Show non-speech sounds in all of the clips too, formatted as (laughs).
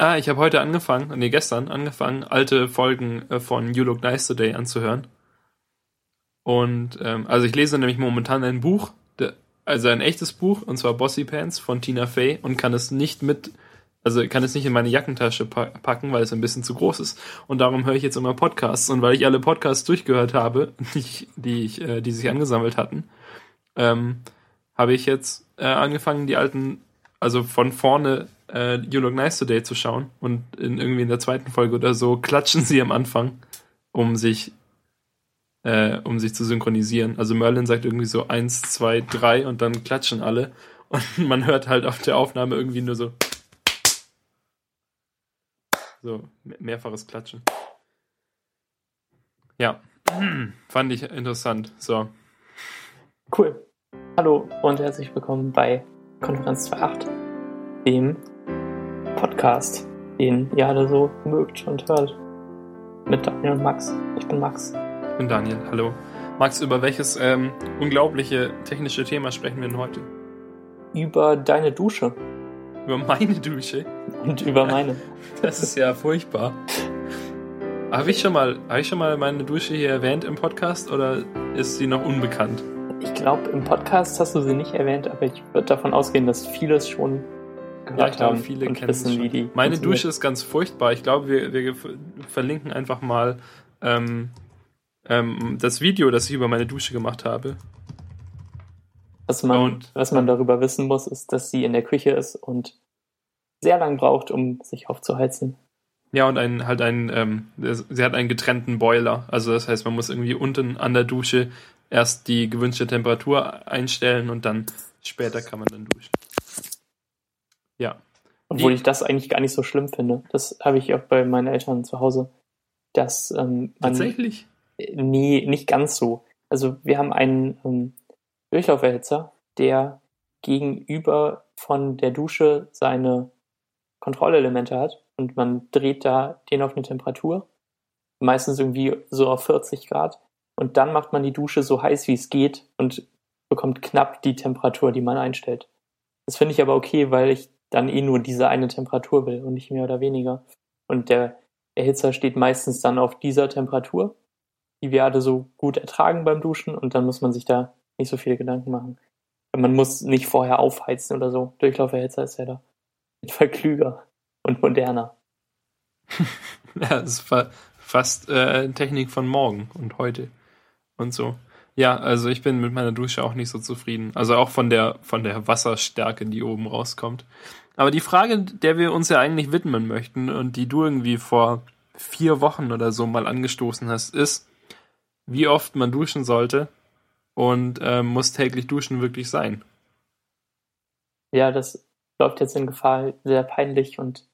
Ah, ich habe heute angefangen, nee, gestern angefangen, alte Folgen äh, von You Look Nice Today anzuhören. Und ähm, also ich lese nämlich momentan ein Buch, also ein echtes Buch, und zwar Bossy Pants von Tina Fey und kann es nicht mit, also kann es nicht in meine Jackentasche packen, weil es ein bisschen zu groß ist. Und darum höre ich jetzt immer Podcasts. Und weil ich alle Podcasts durchgehört habe, (laughs) die, ich, die, ich, äh, die sich angesammelt hatten, ähm, habe ich jetzt äh, angefangen, die alten, also von vorne äh, You Look Nice Today zu schauen. Und in, irgendwie in der zweiten Folge oder so klatschen (laughs) sie am Anfang, um sich, äh, um sich zu synchronisieren. Also Merlin sagt irgendwie so eins, zwei, drei und dann klatschen alle. (laughs) Und man hört halt auf der Aufnahme irgendwie nur so. So, mehrfaches Klatschen. Ja, (clears throat) fand ich interessant. So. Cool. Hallo und herzlich willkommen bei Konferenz 2.8, dem Podcast, den ihr alle so mögt und hört. Mit Daniel und Max. Ich bin Max. Ich bin Daniel, hallo. Max, über welches ähm, unglaubliche technische Thema sprechen wir denn heute? Über deine Dusche. Über meine Dusche? Und über meine. (laughs) Das ist ja furchtbar. Habe ich, schon mal, hab ich schon mal meine Dusche hier erwähnt im Podcast oder ist sie noch unbekannt? Ich glaube, im Podcast hast du sie nicht erwähnt, aber ich würde davon ausgehen, dass vieles schon gehört ja, ich glaube, haben viele und wissen, wie die. Meine Dusche ist ganz furchtbar. Ich glaube, wir, wir verlinken einfach mal ähm, ähm, das Video, das ich über meine Dusche gemacht habe. Was man, und, was man darüber wissen muss, ist, dass sie in der Küche ist und sehr lang braucht, um sich aufzuheizen. Ja, und ein, halt ein, ähm, sie hat einen getrennten Boiler. Also das heißt, man muss irgendwie unten an der Dusche erst die gewünschte Temperatur einstellen und dann später kann man dann duschen. Ja. Obwohl ich das eigentlich gar nicht so schlimm finde. Das habe ich auch bei meinen Eltern zu Hause. Dass, ähm, man, Tatsächlich? Nee, nicht ganz so. Also wir haben einen ähm, Durchlauferhitzer, der gegenüber von der Dusche seine Kontrollelemente hat und man dreht da den auf eine Temperatur, meistens irgendwie so auf 40 Grad und dann macht man die Dusche so heiß wie es geht und bekommt knapp die Temperatur, die man einstellt. Das finde ich aber okay, weil ich dann eh nur diese eine Temperatur will und nicht mehr oder weniger. Und der Erhitzer steht meistens dann auf dieser Temperatur, die wir alle so gut ertragen beim Duschen und dann muss man sich da nicht so viele Gedanken machen. Man muss nicht vorher aufheizen oder so. Durchlauferhitzer ist ja da Fall klüger und moderner. (laughs) ja, das ist fast äh, Technik von morgen und heute und so. Ja, also ich bin mit meiner Dusche auch nicht so zufrieden. Also auch von der, von der Wasserstärke, die oben rauskommt. Aber die Frage, der wir uns ja eigentlich widmen möchten und die du irgendwie vor vier Wochen oder so mal angestoßen hast, ist, wie oft man duschen sollte und äh, muss täglich duschen wirklich sein. Ja, das läuft jetzt in Gefahr, sehr peinlich und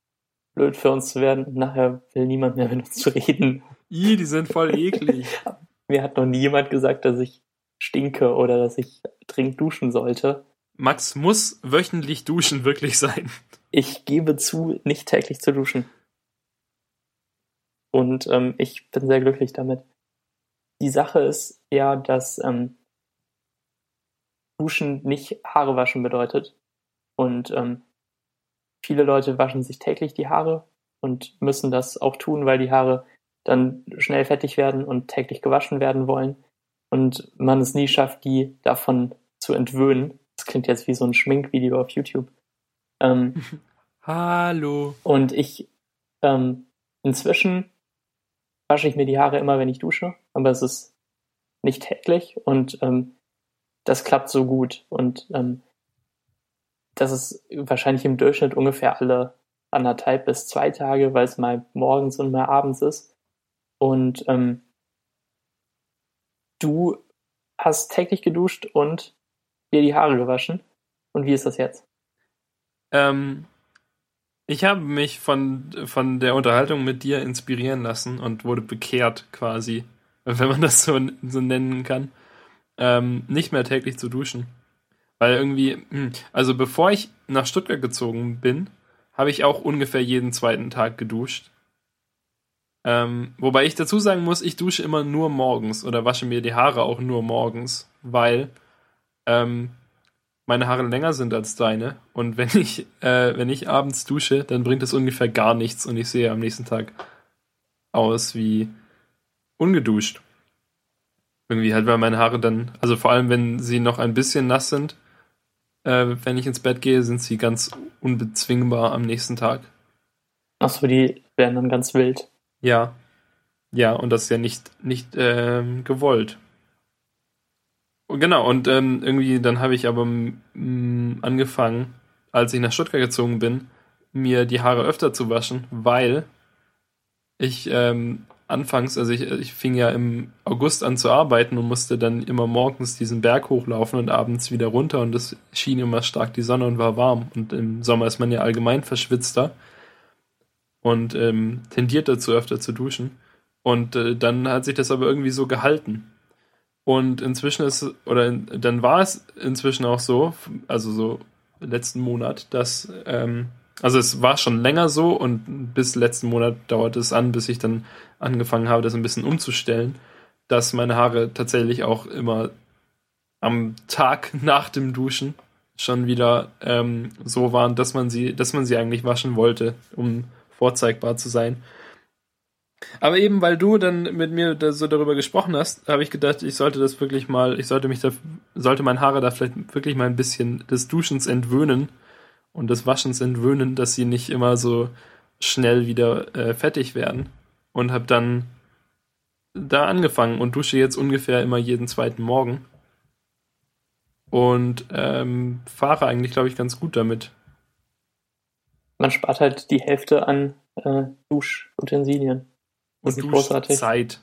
blöd für uns zu werden. Nachher will niemand mehr mit uns reden. Ih, die sind voll eklig. (laughs) Mir hat noch nie jemand gesagt, dass ich stinke oder dass ich dringend duschen sollte. Max muss wöchentlich duschen wirklich sein. Ich gebe zu, nicht täglich zu duschen. Und ähm, ich bin sehr glücklich damit. Die Sache ist ja, dass ähm, Duschen nicht Haare waschen bedeutet. Und ähm, viele Leute waschen sich täglich die Haare und müssen das auch tun, weil die Haare dann schnell fertig werden und täglich gewaschen werden wollen und man es nie schafft, die davon zu entwöhnen. Das klingt jetzt wie so ein Schminkvideo auf YouTube. Ähm, (laughs) Hallo. Und ich ähm, inzwischen wasche ich mir die Haare immer, wenn ich dusche, aber es ist nicht täglich und ähm, das klappt so gut und ähm, das ist wahrscheinlich im Durchschnitt ungefähr alle anderthalb bis zwei Tage, weil es mal morgens und mal abends ist. Und ähm, du hast täglich geduscht und dir die Haare gewaschen. Und wie ist das jetzt? Ähm, ich habe mich von, von der Unterhaltung mit dir inspirieren lassen und wurde bekehrt quasi, (laughs) wenn man das so, so nennen kann, ähm, nicht mehr täglich zu duschen. Weil irgendwie, hm, also bevor ich nach Stuttgart gezogen bin, habe ich auch ungefähr jeden zweiten Tag geduscht. Ähm, wobei ich dazu sagen muss, ich dusche immer nur morgens oder wasche mir die Haare auch nur morgens, weil ähm, meine Haare länger sind als deine und wenn ich, äh, wenn ich abends dusche, dann bringt das ungefähr gar nichts und ich sehe am nächsten Tag aus wie ungeduscht. Irgendwie halt, weil meine Haare dann, also vor allem wenn sie noch ein bisschen nass sind, äh, wenn ich ins Bett gehe, sind sie ganz unbezwingbar am nächsten Tag. Achso, die werden dann ganz wild. Ja. Ja, und das ist ja nicht, nicht ähm, gewollt. Genau, und ähm, irgendwie dann habe ich aber angefangen, als ich nach Stuttgart gezogen bin, mir die Haare öfter zu waschen, weil ich ähm, anfangs, also ich, ich fing ja im August an zu arbeiten und musste dann immer morgens diesen Berg hochlaufen und abends wieder runter und es schien immer stark die Sonne und war warm. Und im Sommer ist man ja allgemein verschwitzter und ähm, tendiert dazu öfter zu duschen. Und äh, dann hat sich das aber irgendwie so gehalten. Und inzwischen ist, oder in, dann war es inzwischen auch so, also so letzten Monat, dass ähm, also es war schon länger so und bis letzten Monat dauerte es an, bis ich dann angefangen habe, das ein bisschen umzustellen, dass meine Haare tatsächlich auch immer am Tag (laughs) nach dem Duschen schon wieder ähm, so waren, dass man sie, dass man sie eigentlich waschen wollte, um vorzeigbar zu sein. Aber eben weil du dann mit mir so darüber gesprochen hast, habe ich gedacht, ich sollte das wirklich mal, ich sollte mich da, sollte mein Haare da vielleicht wirklich mal ein bisschen des Duschens entwöhnen und des Waschens entwöhnen, dass sie nicht immer so schnell wieder äh, fertig werden. Und habe dann da angefangen und dusche jetzt ungefähr immer jeden zweiten Morgen. Und ähm, fahre eigentlich, glaube ich, ganz gut damit. Man spart halt die Hälfte an äh, Duschutensilien. Das und ist großartig. Duschzeit.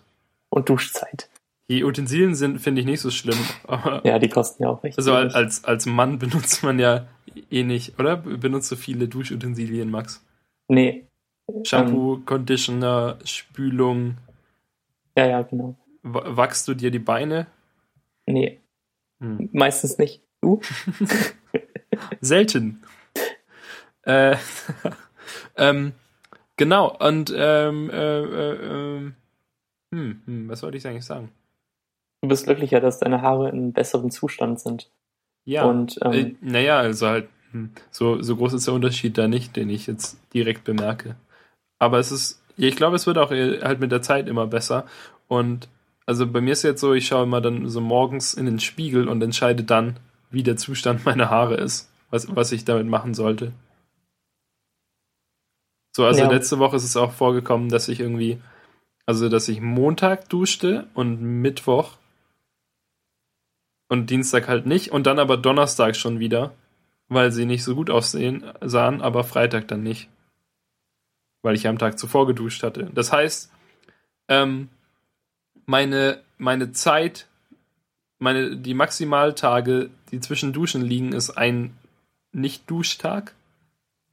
Und Duschzeit. Die Utensilien sind, finde ich, nicht so schlimm. (laughs) ja, die kosten ja auch recht. Also als, als Mann (laughs) benutzt man ja eh nicht, oder? Benutzt du viele Duschutensilien, Max? Nee. Shampoo, ähm, Conditioner, Spülung. Ja, ja, genau. Wachst du dir die Beine? Nee. Hm. Meistens nicht. Du? (laughs) Selten. Äh, (laughs) ähm, genau, und ähm, äh, äh, ähm, hm, hm, was wollte ich eigentlich sagen? Du bist glücklicher, dass deine Haare in besserem Zustand sind. Ja. Und, ähm, äh, naja, also halt, hm, so, so groß ist der Unterschied da nicht, den ich jetzt direkt bemerke. Aber es ist, ich glaube, es wird auch äh, halt mit der Zeit immer besser. Und also bei mir ist jetzt so, ich schaue immer dann so morgens in den Spiegel und entscheide dann, wie der Zustand (laughs) meiner Haare ist, was, was ich damit machen sollte. So, also ja. letzte Woche ist es auch vorgekommen, dass ich irgendwie, also dass ich Montag duschte und Mittwoch und Dienstag halt nicht und dann aber Donnerstag schon wieder, weil sie nicht so gut aussehen sahen, aber Freitag dann nicht, weil ich am Tag zuvor geduscht hatte. Das heißt, ähm, meine meine Zeit, meine die Maximaltage, die zwischen Duschen liegen, ist ein Nicht-Duschtag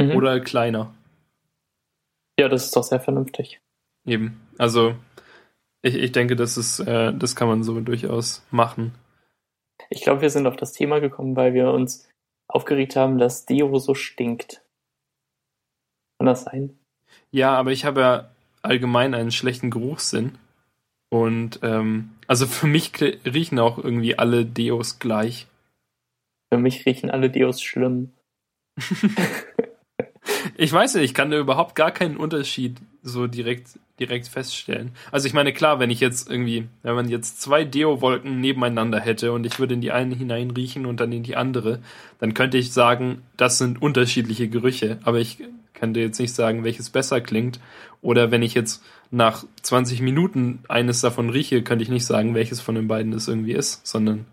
mhm. oder kleiner. Ja, das ist doch sehr vernünftig. Eben, also ich, ich denke, das ist, äh, das kann man so durchaus machen. Ich glaube, wir sind auf das Thema gekommen, weil wir uns aufgeregt haben, dass Deo so stinkt. Kann das sein? Ja, aber ich habe ja allgemein einen schlechten Geruchssinn. Und ähm, also für mich riechen auch irgendwie alle Deos gleich. Für mich riechen alle Deos schlimm. (laughs) ich weiß nicht, ich kann da überhaupt gar keinen Unterschied so direkt, direkt feststellen. Also ich meine, klar, wenn ich jetzt irgendwie, wenn man jetzt zwei Deo-Wolken nebeneinander hätte und ich würde in die eine hineinriechen und dann in die andere, dann könnte ich sagen, das sind unterschiedliche Gerüche. Aber ich könnte jetzt nicht sagen, welches besser klingt. Oder wenn ich jetzt nach 20 Minuten eines davon rieche, könnte ich nicht sagen, welches von den beiden es irgendwie ist, sondern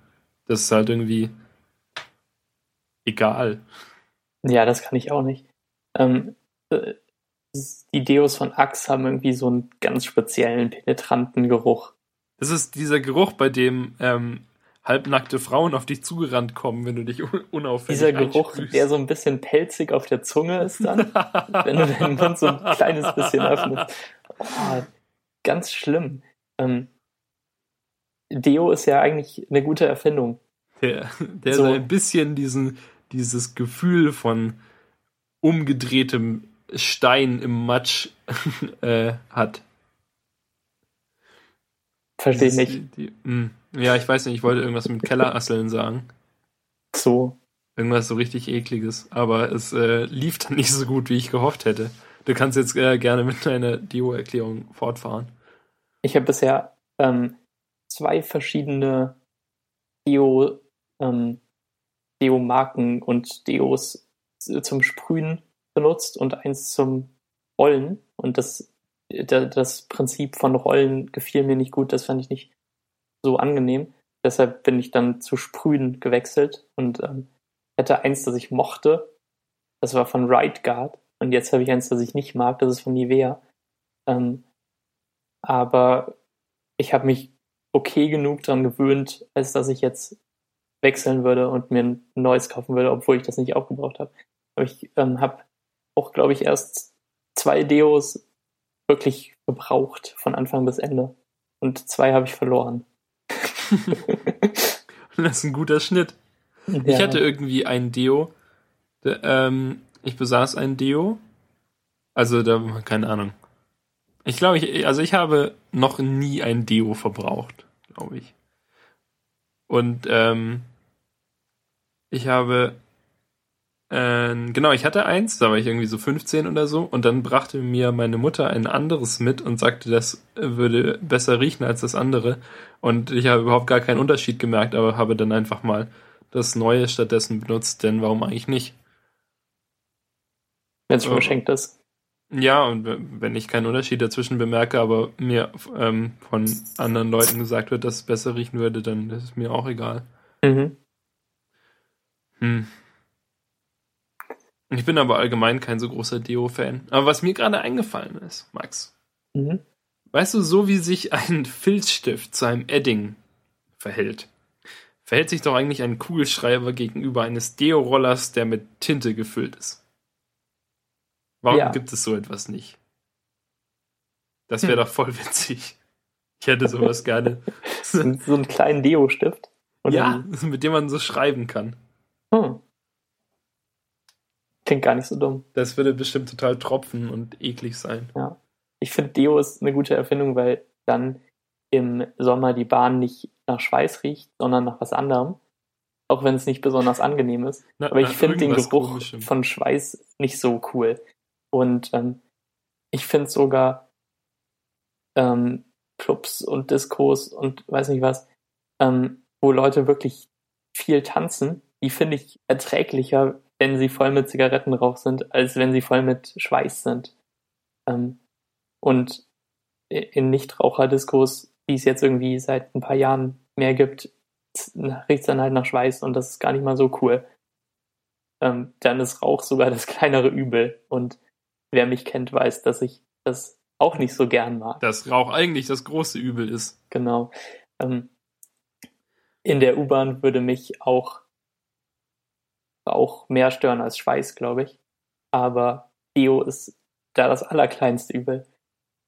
das ist halt irgendwie egal. Ja, das kann ich auch nicht. Ähm, äh, die Deos von Axe haben irgendwie so einen ganz speziellen, penetranten Geruch. Das ist dieser Geruch, bei dem ähm, halbnackte Frauen auf dich zugerannt kommen, wenn du dich unauffällig Dieser Geruch, der so ein bisschen pelzig auf der Zunge ist dann, (laughs) wenn du deinen Mund so ein kleines bisschen öffnest. Oh, ganz schlimm. Ähm, Deo ist ja eigentlich eine gute Erfindung. Der, der so. so ein bisschen diesen, dieses Gefühl von umgedrehtem Stein im Matsch (laughs) äh, hat. Verstehe ich nicht. Die, die, hm. ja, ich weiß nicht, ich wollte irgendwas mit Kellerasseln sagen. So. Irgendwas so richtig ekliges. Aber es äh, lief dann nicht so gut, wie ich gehofft hätte. Du kannst jetzt äh, gerne mit deiner Dio-Erklärung fortfahren. Ich habe bisher ähm, zwei verschiedene Deo, ähm, Deo-Marken und Deos zum Sprühen benutzt und eins zum Rollen. Und das, das Prinzip von Rollen gefiel mir nicht gut, das fand ich nicht so angenehm. Deshalb bin ich dann zu Sprühen gewechselt und ähm, hatte eins, das ich mochte. Das war von Right Guard. Und jetzt habe ich eins, das ich nicht mag. Das ist von Nivea. Ähm, aber ich habe mich okay genug daran gewöhnt, als dass ich jetzt wechseln würde und mir ein neues kaufen würde, obwohl ich das nicht aufgebraucht habe. Aber ich ähm, habe auch, glaube ich, erst zwei Deos wirklich gebraucht, von Anfang bis Ende. Und zwei habe ich verloren. (laughs) das ist ein guter Schnitt. Ja. Ich hatte irgendwie ein Deo. Der, ähm, ich besaß ein Deo. Also da, keine Ahnung. Ich glaube, ich, also ich habe noch nie ein Deo verbraucht, glaube ich. Und ähm, ich habe äh, genau, ich hatte eins, da war ich irgendwie so 15 oder so, und dann brachte mir meine Mutter ein anderes mit und sagte, das würde besser riechen als das andere. Und ich habe überhaupt gar keinen Unterschied gemerkt, aber habe dann einfach mal das Neue stattdessen benutzt, denn warum eigentlich nicht? Wenn es schon geschenkt ist. Ja, und wenn ich keinen Unterschied dazwischen bemerke, aber mir ähm, von anderen Leuten gesagt wird, dass es besser riechen würde, dann ist es mir auch egal. Mhm. Hm. Ich bin aber allgemein kein so großer Deo-Fan. Aber was mir gerade eingefallen ist, Max, mhm. weißt du, so wie sich ein Filzstift zu einem Edding verhält, verhält sich doch eigentlich ein Kugelschreiber gegenüber eines Deo-Rollers, der mit Tinte gefüllt ist. Warum ja. gibt es so etwas nicht? Das wäre hm. doch voll witzig. Ich hätte sowas gerne. (laughs) so einen kleinen Deo-Stift? Ja, mit dem man so schreiben kann. Hm. Klingt gar nicht so dumm. Das würde bestimmt total tropfen und eklig sein. Ja. Ich finde, Deo ist eine gute Erfindung, weil dann im Sommer die Bahn nicht nach Schweiß riecht, sondern nach was anderem. Auch wenn es nicht besonders angenehm ist. Na, Aber ich finde den Geruch Komischem. von Schweiß nicht so cool. Und ähm, ich finde sogar ähm, Clubs und Diskos und weiß nicht was, ähm, wo Leute wirklich viel tanzen, die finde ich erträglicher, wenn sie voll mit Zigarettenrauch sind, als wenn sie voll mit Schweiß sind. Ähm, und in Nichtraucherdiskos, die es jetzt irgendwie seit ein paar Jahren mehr gibt, riecht es dann halt nach Schweiß und das ist gar nicht mal so cool. Ähm, dann ist Rauch sogar das (laughs) kleinere Übel. Und wer mich kennt, weiß, dass ich das auch nicht so gern mag. Dass Rauch eigentlich das große Übel ist. Genau. Ähm, in der U-Bahn würde mich auch auch mehr stören als Schweiß, glaube ich. Aber Deo ist da das allerkleinste Übel.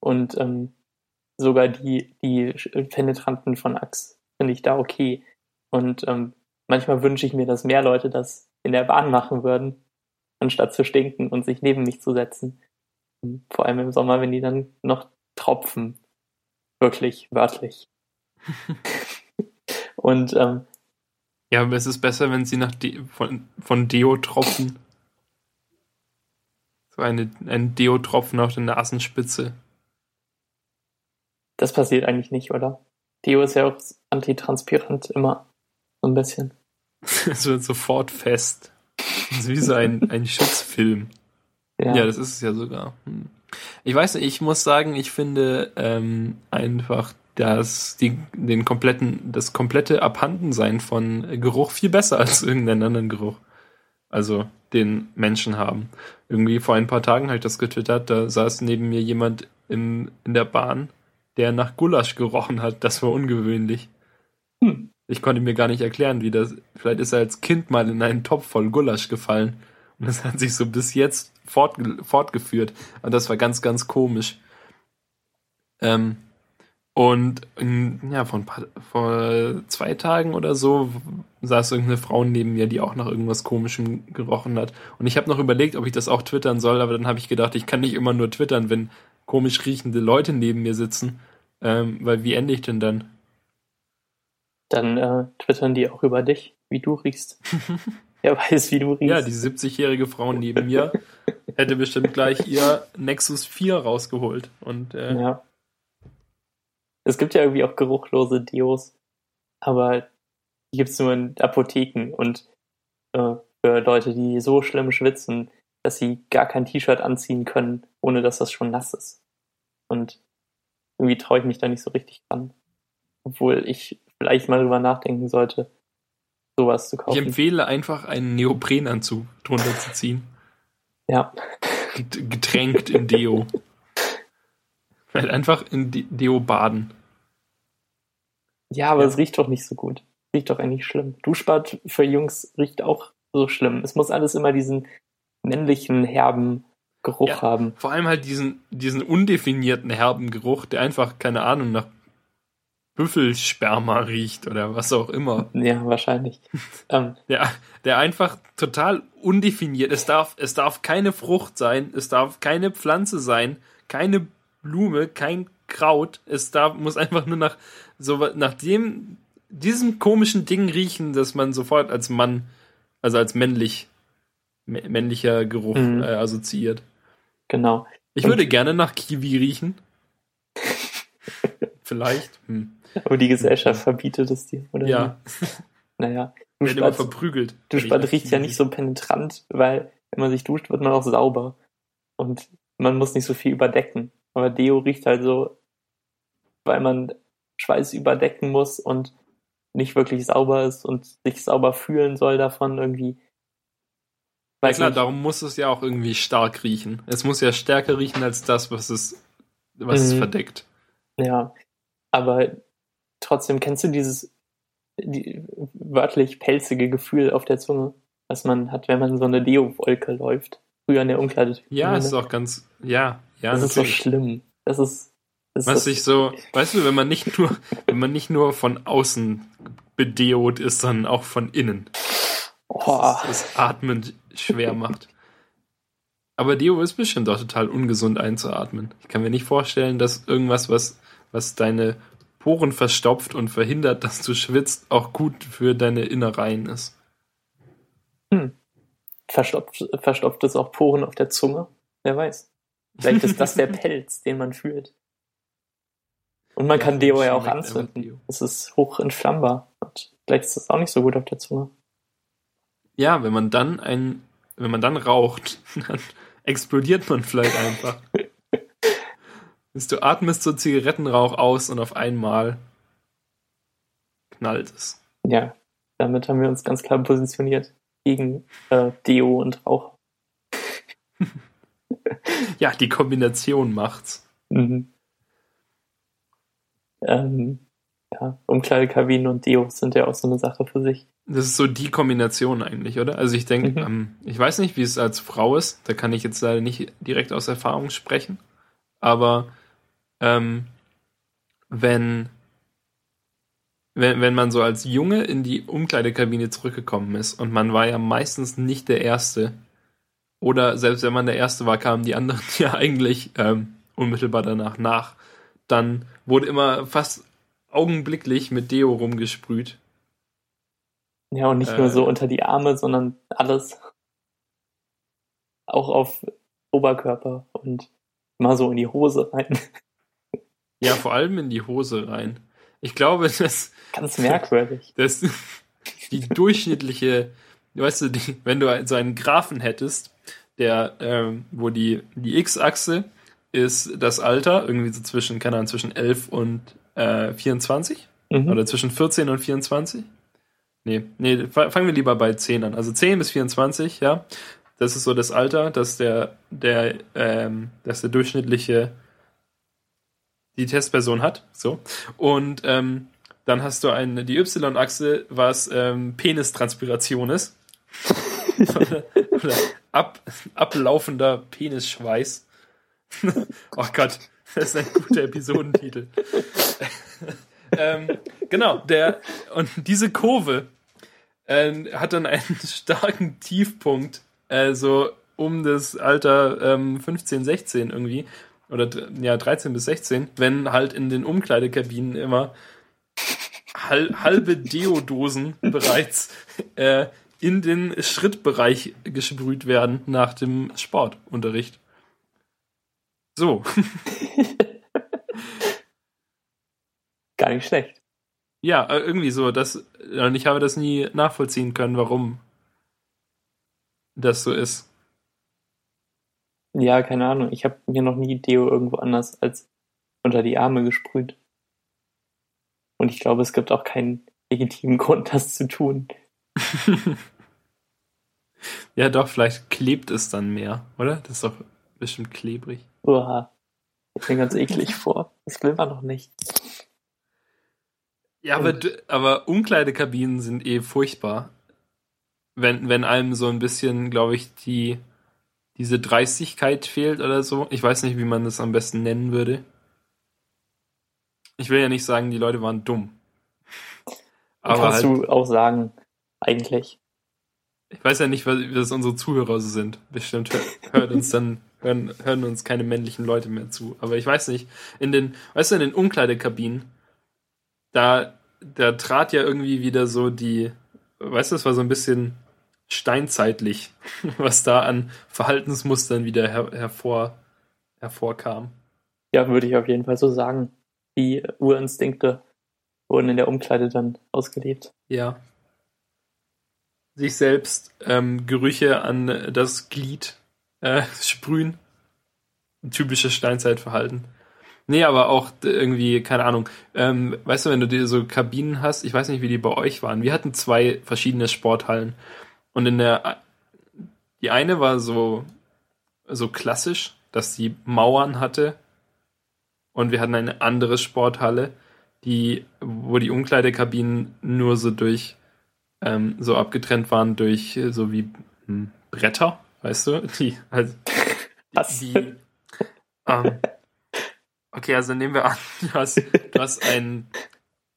Und ähm, sogar die, die Penetranten von Axe finde ich da okay. Und ähm, manchmal wünsche ich mir, dass mehr Leute das in der Bahn machen würden, anstatt zu stinken und sich neben mich zu setzen. Vor allem im Sommer, wenn die dann noch tropfen. Wirklich, wörtlich. (laughs) und ähm, ja, aber es ist besser, wenn sie nach De von, von Deo tropfen. So eine, ein Deo-Tropfen auf der Nasenspitze. Das passiert eigentlich nicht, oder? Deo ist ja auch antitranspirant immer. So ein bisschen. (laughs) es wird sofort fest. Das ist wie so ein, ein (laughs) Schutzfilm. Ja. ja, das ist es ja sogar. Hm. Ich weiß nicht, ich muss sagen, ich finde ähm, einfach das, die, den kompletten, das komplette Abhandensein von Geruch viel besser als irgendeinen anderen Geruch. Also den Menschen haben. Irgendwie vor ein paar Tagen habe ich das getwittert, da saß neben mir jemand im, in der Bahn, der nach Gulasch gerochen hat. Das war ungewöhnlich. Hm. Ich konnte mir gar nicht erklären, wie das. Vielleicht ist er als Kind mal in einen Topf voll Gulasch gefallen. Und das hat sich so bis jetzt fortge fortgeführt. Und das war ganz, ganz komisch. Ähm, und ja, vor, ein paar, vor zwei Tagen oder so saß irgendeine Frau neben mir, die auch nach irgendwas Komischem gerochen hat. Und ich habe noch überlegt, ob ich das auch twittern soll, aber dann habe ich gedacht, ich kann nicht immer nur twittern, wenn komisch riechende Leute neben mir sitzen. Ähm, weil wie ende ich denn dann? Dann äh, twittern die auch über dich, wie du riechst. (laughs) Wer weiß, wie du riechst. Ja, die 70-jährige Frau neben mir hätte bestimmt gleich ihr Nexus 4 rausgeholt. Und äh, Ja. Es gibt ja irgendwie auch geruchlose Deos, aber die gibt's nur in Apotheken und äh, für Leute, die so schlimm schwitzen, dass sie gar kein T-Shirt anziehen können, ohne dass das schon nass ist. Und irgendwie traue ich mich da nicht so richtig dran. Obwohl ich vielleicht mal drüber nachdenken sollte, sowas zu ich kaufen. empfehle einfach einen Neoprenanzug drunter zu ziehen. Ja, Get- Getränkt in Deo. (laughs) Halt einfach in De- Deo baden. Ja, aber Ja. es riecht doch nicht so gut. Riecht doch eigentlich schlimm. Duschbad für Jungs riecht auch so schlimm. Es muss alles immer diesen männlichen, herben Geruch Ja. haben. Vor allem halt diesen, diesen undefinierten herben Geruch, der einfach, keine Ahnung, nach Büffelsperma riecht oder was auch immer. (laughs) Ja, wahrscheinlich. (laughs) ähm, Der, der einfach total undefiniert. Es darf, es darf keine Frucht sein, es darf keine Pflanze sein, keine Blume, kein Kraut. Es darf, muss einfach nur nach so nach dem diesem komischen Ding riechen, dass man sofort als Mann, also als männlich mä- männlicher Geruch Mhm. äh, assoziiert. genau. Ich Und- würde gerne nach Kiwi riechen. (laughs) Vielleicht. Hm. Aber die Gesellschaft verbietet es dir, oder? Ja? Naja. (laughs) werden immer Duschbad, verprügelt. Duschbad riecht ja nicht so penetrant, weil wenn man sich duscht, wird man auch sauber. Und man muss nicht so viel überdecken. Aber Deo riecht halt so, weil man Schweiß überdecken muss und nicht wirklich sauber ist und sich sauber fühlen soll davon irgendwie. Ja Weiß klar, nicht. darum muss es ja auch irgendwie stark riechen. Es muss ja stärker riechen als das, was es, was es Mhm. verdeckt. Ja, aber trotzdem kennst du dieses die, wörtlich pelzige Gefühl auf der Zunge, was man hat, wenn man so eine Deo-Wolke läuft. Früher in der Umkleide. Ja, ist auch ganz, ja, ja, das ist so natürlich. schlimm. Das ist, das Was sich so, weißt du, wenn man nicht nur, wenn man nicht nur von außen bedeot ist, sondern auch von innen. oh, Das, das Atmen schwer macht. Aber Deo ist bestimmt auch total ungesund einzuatmen. Ich kann mir nicht vorstellen, dass irgendwas, was, was deine Poren verstopft und verhindert, dass du schwitzt, auch gut für deine Innereien ist. verstopft, verstopft es auch Poren auf der Zunge? Wer weiß. Vielleicht ist das der (laughs) Pelz, den man fühlt. Und man kann Deo ja auch anzünden. Es ist hoch entflammbar. Und vielleicht ist das auch nicht so gut auf der Zunge. Ja, wenn man dann ein, wenn man dann raucht, (laughs) dann explodiert man vielleicht einfach. (laughs) Du atmest so Zigarettenrauch aus und auf einmal knallt es. Ja, damit haben wir uns ganz klar positioniert gegen äh, Deo und Rauch. (laughs) Ja, die Kombination macht's. Mhm. Ähm, ja, Umkleidekabinen und Deo sind ja auch so eine Sache für sich. Das ist so die Kombination eigentlich, oder? Also ich denke, Mhm. ähm, ich weiß nicht, wie es als Frau ist. Da kann ich jetzt leider nicht direkt aus Erfahrung sprechen. Aber ähm, wenn, wenn, wenn man so als Junge in die Umkleidekabine zurückgekommen ist und man war ja meistens nicht der Erste, oder selbst wenn man der Erste war, kamen die anderen (laughs) ja eigentlich ähm, unmittelbar danach nach, dann wurde immer fast augenblicklich mit Deo rumgesprüht. Ja, und nicht Äh. nur so unter die Arme, sondern alles. Auch auf Oberkörper und mal so in die Hose rein. (laughs) Ja, vor allem in die Hose rein. Ich glaube, dass, Ganz merkwürdig. (laughs) dass die durchschnittliche, weißt du, die, wenn du so einen Graphen hättest, der, ähm, wo die, die X-Achse ist das Alter, irgendwie so zwischen, keine Ahnung, zwischen 11 und äh, 24 Mhm. oder zwischen 14 und 24. Nee, nee, fa- fangen wir lieber bei 10 an. Also 10 bis 24, ja. Das ist so das Alter, dass der, der, ähm, dass der durchschnittliche die Testperson hat. So. Und ähm, dann hast du eine, die Y-Achse, was ähm, Penistranspiration ist. (laughs) oder oder ab, ablaufender Penisschweiß. Oh Gott, das ist ein guter Episodentitel. (laughs) ähm, genau, der und diese Kurve äh, hat dann einen (laughs) starken Tiefpunkt, äh, so um das Alter ähm, 15, 16 irgendwie oder ja 13 bis 16, wenn halt in den Umkleidekabinen immer hal halbe Deodosen bereits äh, in den Schrittbereich gesprüht werden nach dem Sportunterricht. So. (laughs) Gar nicht schlecht. Ja, äh, irgendwie so. Das, und ich habe das nie nachvollziehen können, warum das so ist. Ja, keine Ahnung. Ich habe mir noch nie Deo irgendwo anders als unter die Arme gesprüht. Und ich glaube, es gibt auch keinen legitimen Grund, das zu tun. (laughs) ja, doch, vielleicht klebt es dann mehr, oder? Das ist doch bestimmt klebrig. Uah. Das mir ganz eklig (laughs) vor. Das will man noch nicht. Ja, aber, aber Umkleidekabinen sind eh furchtbar. Wenn, wenn einem so ein bisschen, glaube ich, die, diese Dreistigkeit fehlt oder so. Ich weiß nicht, wie man das am besten nennen würde. Ich will ja nicht sagen, die Leute waren dumm. Aber kannst halt, du auch sagen, eigentlich. Ich weiß ja nicht, was, was unsere Zuhörer so sind. Bestimmt hört uns dann, (laughs) hören, hören uns keine männlichen Leute mehr zu. Aber ich weiß nicht, in den, weißt du, in den Umkleidekabinen, da, da trat ja irgendwie wieder so die, weißt du, es war so ein bisschen steinzeitlich, (laughs) was da an Verhaltensmustern wieder her, hervor, hervorkam. Ja, würde ich auf jeden Fall so sagen. Die Urinstinkte wurden in der Umkleide dann ausgelebt. Ja. Sich selbst ähm, Gerüche an das Glied äh, sprühen. Typisches Steinzeitverhalten. Nee, aber auch irgendwie, keine Ahnung. Ähm, weißt du, wenn du dir so Kabinen hast, ich weiß nicht, wie die bei euch waren. Wir hatten zwei verschiedene Sporthallen. Und in der, die eine war so, so klassisch, dass die Mauern hatte. Und wir hatten eine andere Sporthalle, die, wo die Umkleidekabinen nur so durch, ähm, so abgetrennt waren durch so wie hm, Bretter, weißt du? Die, (laughs) halt, die, die ähm, Okay, also nehmen wir an, (laughs) du hast, du hast einen,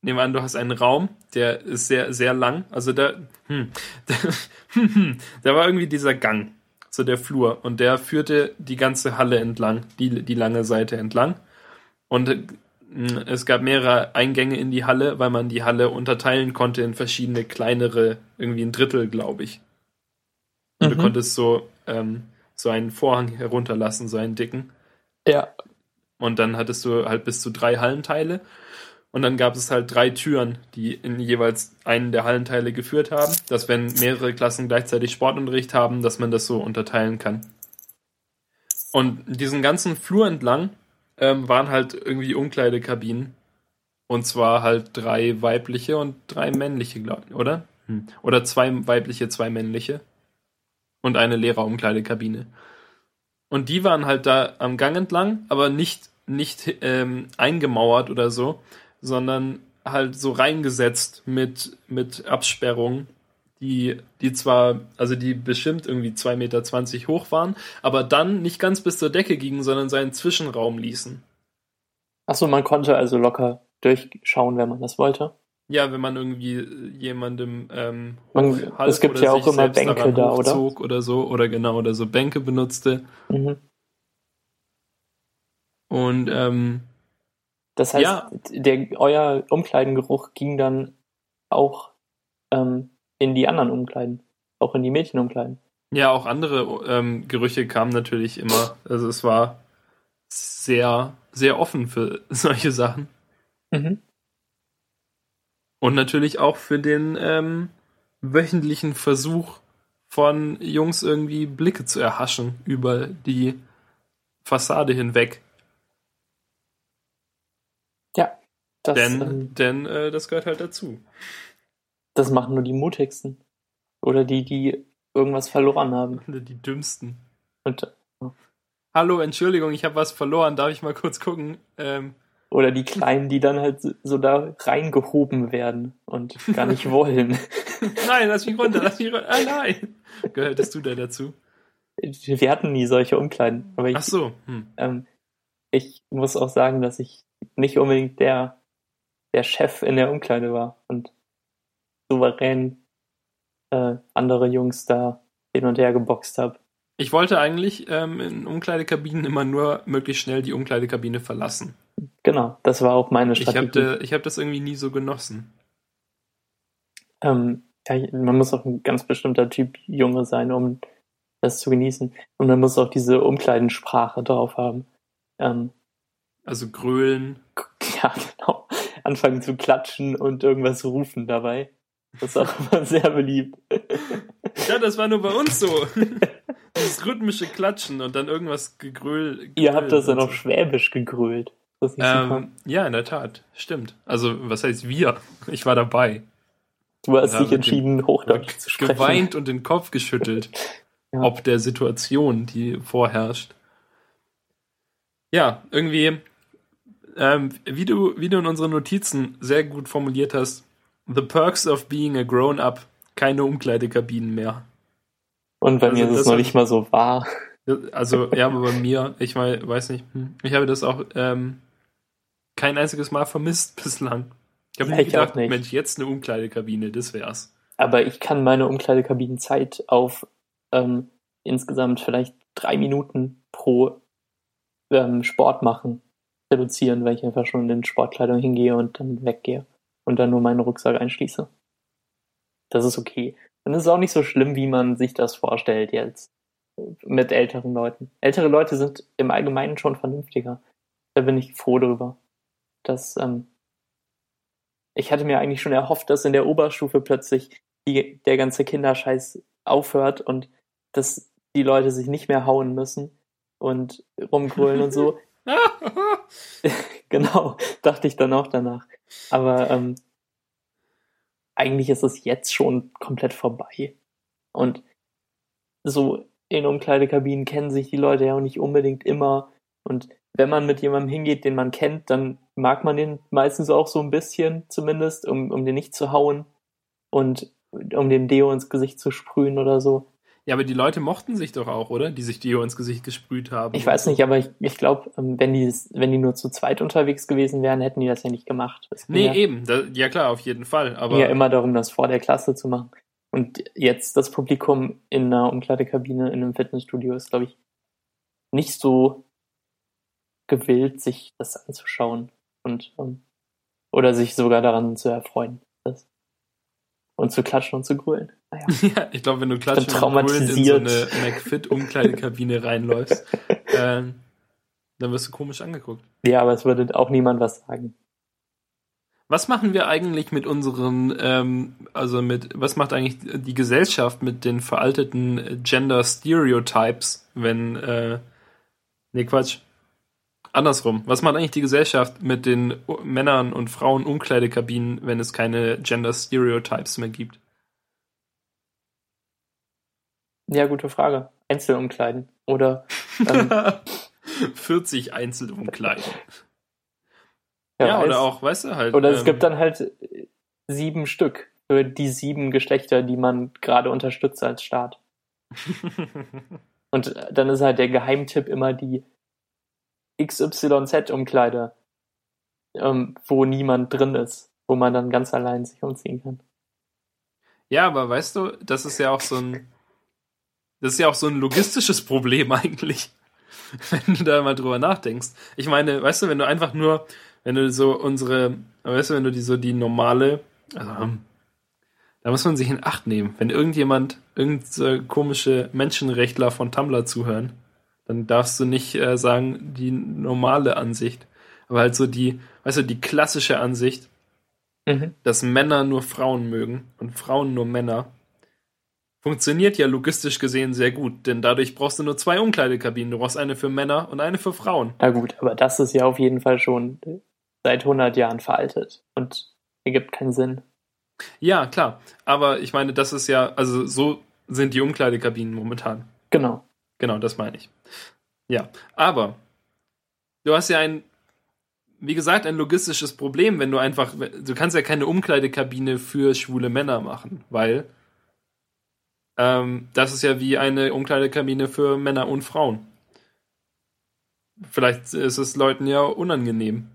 nehmen wir an, du hast einen Raum, der ist sehr, sehr lang. Also da, hm, (laughs) hm, da war irgendwie dieser Gang, so der Flur, und der führte die ganze Halle entlang, die, die lange Seite entlang. Und hm, es gab mehrere Eingänge in die Halle, weil man die Halle unterteilen konnte in verschiedene kleinere, irgendwie ein Drittel, glaube ich. Und mhm. du konntest so, ähm, so einen Vorhang herunterlassen, so einen dicken. Ja. Und dann hattest du halt bis zu drei Hallenteile. Und dann gab es halt drei Türen, die in jeweils einen der Hallenteile geführt haben, dass wenn mehrere Klassen gleichzeitig Sportunterricht haben, dass man das so unterteilen kann. Und diesen ganzen Flur entlang ähm, waren halt irgendwie Umkleidekabinen. Und zwar halt drei weibliche und drei männliche, glaube ich, oder? Hm. Oder zwei weibliche, zwei männliche. Und eine Lehrerumkleidekabine. Und die waren halt da am Gang entlang, aber nicht nicht ähm, eingemauert oder so, sondern halt so reingesetzt mit, mit Absperrungen, die, die zwar, also die bestimmt irgendwie 2,20 Meter hoch waren, aber dann nicht ganz bis zur Decke gingen, sondern seinen Zwischenraum ließen. Achso, man konnte also locker durchschauen, wenn man das wollte. Ja, wenn man irgendwie jemandem ähm, man, es gibt ja auch immer Bänke da, oder? oder so oder genau oder so Bänke benutzte. Mhm. Und ähm, das heißt, ja. der, euer Umkleidengeruch ging dann auch ähm, in die anderen Umkleiden, auch in die Mädchenumkleiden. Ja, auch andere ähm, Gerüche kamen natürlich immer. Also es war sehr, sehr offen für (laughs) solche Sachen. Mhm. Und natürlich auch für den ähm, wöchentlichen Versuch von Jungs irgendwie Blicke zu erhaschen über die Fassade hinweg. Das, denn ähm, denn äh, das gehört halt dazu. Das machen nur die mutigsten. Oder die, die irgendwas verloren haben. Oder (laughs) die dümmsten. Und, äh, Hallo, Entschuldigung, ich habe was verloren. Darf ich mal kurz gucken? Ähm, oder die Kleinen, die dann halt so da reingehoben werden und gar nicht (laughs) wollen. nein, lass mich runter, lass mich runter. Ah, nein. Gehörtest du da dazu? Wir hatten nie solche Umkleiden. Aber ich, Ach so. Hm. Ähm, ich muss auch sagen, dass ich nicht unbedingt der der Chef in der Umkleide war und souverän äh, andere Jungs da hin und her geboxt habe. Ich wollte eigentlich ähm, in Umkleidekabinen immer nur möglichst schnell die Umkleidekabine verlassen. Genau, das war auch meine Strategie. Ich habe hab das irgendwie nie so genossen. Ähm, Ja, man muss auch ein ganz bestimmter Typ Junge sein, um das zu genießen. Und man muss auch diese Umkleidensprache drauf haben. Ähm, also grölen. (laughs) Ja, genau. Anfangen zu klatschen und irgendwas rufen dabei. Das ist auch (laughs) immer sehr beliebt. Ja, das war nur bei uns so. (laughs) Dieses rhythmische Klatschen und dann irgendwas gegrölt. Ihr habt das dann so. auf Schwäbisch gegrölt. Ähm, ja, in der Tat. Stimmt. Also, was heißt wir? Ich war dabei. Du hast dich entschieden, Hochdeutsch zu sprechen. Geweint und den Kopf geschüttelt. (laughs) ja. Ob der Situation, die vorherrscht. Ja, irgendwie, ähm, wie, du, wie du in unseren Notizen sehr gut formuliert hast, The Perks of Being a Grown-Up, keine Umkleidekabinen mehr. Und bei also mir ist es noch nicht mal so wahr. Also, ja, aber bei mir, ich weiß nicht, hm, ich habe das auch ähm, kein einziges Mal vermisst (laughs) bislang. Ich habe ja, nicht gedacht, nicht. Mensch, jetzt eine Umkleidekabine, das wär's. Aber ich kann meine Umkleidekabinenzeit auf ähm, insgesamt vielleicht drei Minuten pro ähm, Sport machen reduzieren, weil ich einfach schon in Sportkleidung hingehe und dann weggehe und dann nur meinen Rucksack einschließe. Das ist okay. Und es ist auch nicht so schlimm, wie man sich das vorstellt jetzt mit älteren Leuten. Ältere Leute sind im Allgemeinen schon vernünftiger. Da bin ich froh drüber. Dass, ähm, ich hatte mir eigentlich schon erhofft, dass in der Oberstufe plötzlich die, der ganze Kinderscheiß aufhört und dass die Leute sich nicht mehr hauen müssen und rumgrölen und so. (laughs) (laughs) genau, dachte ich dann auch danach. Aber ähm, eigentlich ist es jetzt schon komplett vorbei. Und so in Umkleidekabinen kennen sich die Leute ja auch nicht unbedingt immer. Und wenn man mit jemandem hingeht, den man kennt, dann mag man den meistens auch so ein bisschen zumindest, um, um den nicht zu hauen und um den Deo ins Gesicht zu sprühen oder so. Ja, aber die Leute mochten sich doch auch, oder? Die sich Dio ins Gesicht gesprüht haben. Ich weiß nicht, aber ich, ich glaube, ähm, wenn die, wenn die nur zu zweit unterwegs gewesen wären, hätten die das ja nicht gemacht. Das nee, ja, eben. Da, ja klar, auf jeden Fall. Aber ja immer darum, das vor der Klasse zu machen. Und jetzt das Publikum in einer Umkleidekabine in einem Fitnessstudio ist, glaube ich, nicht so gewillt, sich das anzuschauen und um, oder sich sogar daran zu erfreuen. Das, und zu klatschen und zu grölen. Naja. (laughs) Ja, ich glaube, wenn du klatschen und grölen in so eine McFit-Umkleidekabine (laughs) reinläufst, äh, dann wirst du komisch angeguckt. Ja, aber es würde auch niemand was sagen. Was machen wir eigentlich mit unseren, ähm, also mit, was macht eigentlich die Gesellschaft mit den veralteten Gender Stereotypes, wenn, äh, nee, Quatsch. Andersrum. Was macht eigentlich die Gesellschaft mit den Männern und Frauen Umkleidekabinen, wenn es keine Gender Stereotypes mehr gibt? Ja, gute Frage. Einzelumkleiden. Oder ähm, (laughs) 40 Einzelumkleiden. Ja, ja oder auch, weißt du halt. Oder ähm, es gibt dann halt sieben Stück für die sieben Geschlechter, die man gerade unterstützt als Staat. (laughs) Und dann ist halt der Geheimtipp immer die XYZ-Umkleide, ähm, wo niemand drin ist, wo man dann ganz allein sich umziehen kann. Ja, aber weißt du, das ist ja auch so ein, das ist ja auch so ein logistisches Problem eigentlich, (laughs) wenn du da mal drüber nachdenkst. Ich meine, weißt du, wenn du einfach nur, wenn du so unsere, weißt du, wenn du die so die normale, also, da muss man sich in Acht nehmen. Wenn irgendjemand, irgend so komische Menschenrechtler von Tumblr zuhören, dann darfst du nicht äh, sagen, die normale Ansicht. Aber halt so die, weißt du, die klassische Ansicht, mhm. dass Männer nur Frauen mögen und Frauen nur Männer, funktioniert ja logistisch gesehen sehr gut, denn dadurch brauchst du nur zwei Umkleidekabinen. Du brauchst eine für Männer und eine für Frauen. Na gut, aber das ist ja auf jeden Fall schon seit 100 Jahren veraltet und ergibt keinen Sinn. Ja, klar. Aber ich meine, das ist ja, also so sind die Umkleidekabinen momentan. Genau. Genau, das meine ich. Ja, aber du hast ja ein, wie gesagt, ein logistisches Problem, wenn du einfach, du kannst ja keine Umkleidekabine für schwule Männer machen, weil ähm, das ist ja wie eine Umkleidekabine für Männer und Frauen. Vielleicht ist es Leuten ja unangenehm.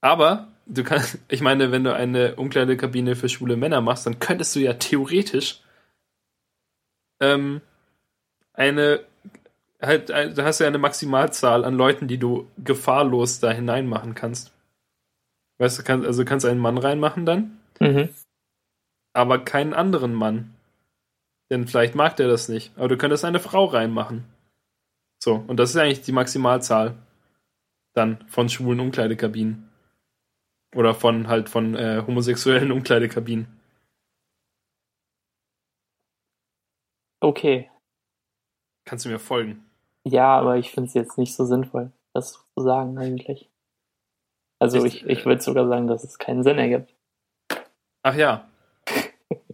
Aber du kannst, (laughs) ich meine, wenn du eine Umkleidekabine für schwule Männer machst, dann könntest du ja theoretisch ähm, eine halt, äh, du hast ja eine Maximalzahl an Leuten, die du gefahrlos da hineinmachen kannst. Weißt du, kannst, also kannst einen Mann reinmachen dann. Mhm. aber keinen anderen Mann. Denn vielleicht mag der das nicht. Aber du könntest eine Frau reinmachen. So, und das ist eigentlich die Maximalzahl dann von schwulen Umkleidekabinen. Oder von halt von äh, homosexuellen (laughs) Umkleidekabinen. Okay. Kannst du mir folgen? Ja, aber ich finde es jetzt nicht so sinnvoll, das zu sagen eigentlich. Also Ich- ich, würde sogar sagen, dass es keinen Sinn ergibt. Ach ja.